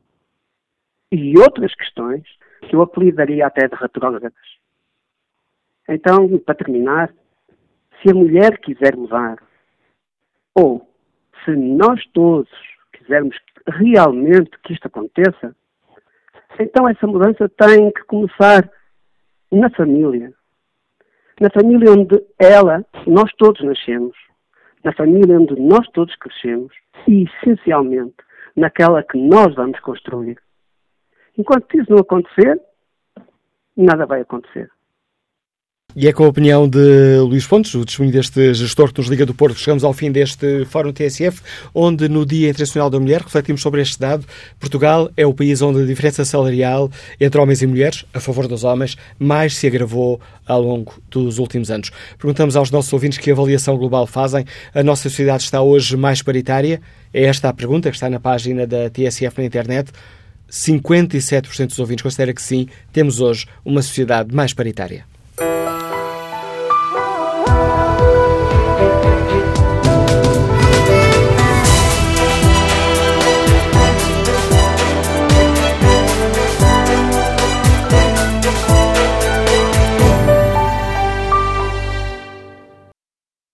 e outras questões que eu apelidaria até de retrógradas. Então, para terminar, se a mulher quiser mudar, ou se nós todos quisermos realmente que isto aconteça, então essa mudança tem que começar na família. Na família onde ela, nós todos nascemos. Na família onde nós todos crescemos. E, essencialmente, naquela que nós vamos construir. Enquanto isso não acontecer, nada vai acontecer. E é com a opinião de Luís Pontes, o testemunho deste gestor que nos Liga do Porto, que chegamos ao fim deste Fórum TSF, onde no Dia Internacional da Mulher refletimos sobre este dado. Portugal é o país onde a diferença salarial entre homens e mulheres, a favor dos homens, mais se agravou ao longo dos últimos anos. Perguntamos aos nossos ouvintes que avaliação global fazem. A nossa sociedade está hoje mais paritária? É esta a pergunta que está na página da TSF na internet. 57% dos ouvintes considera que sim, temos hoje uma sociedade mais paritária.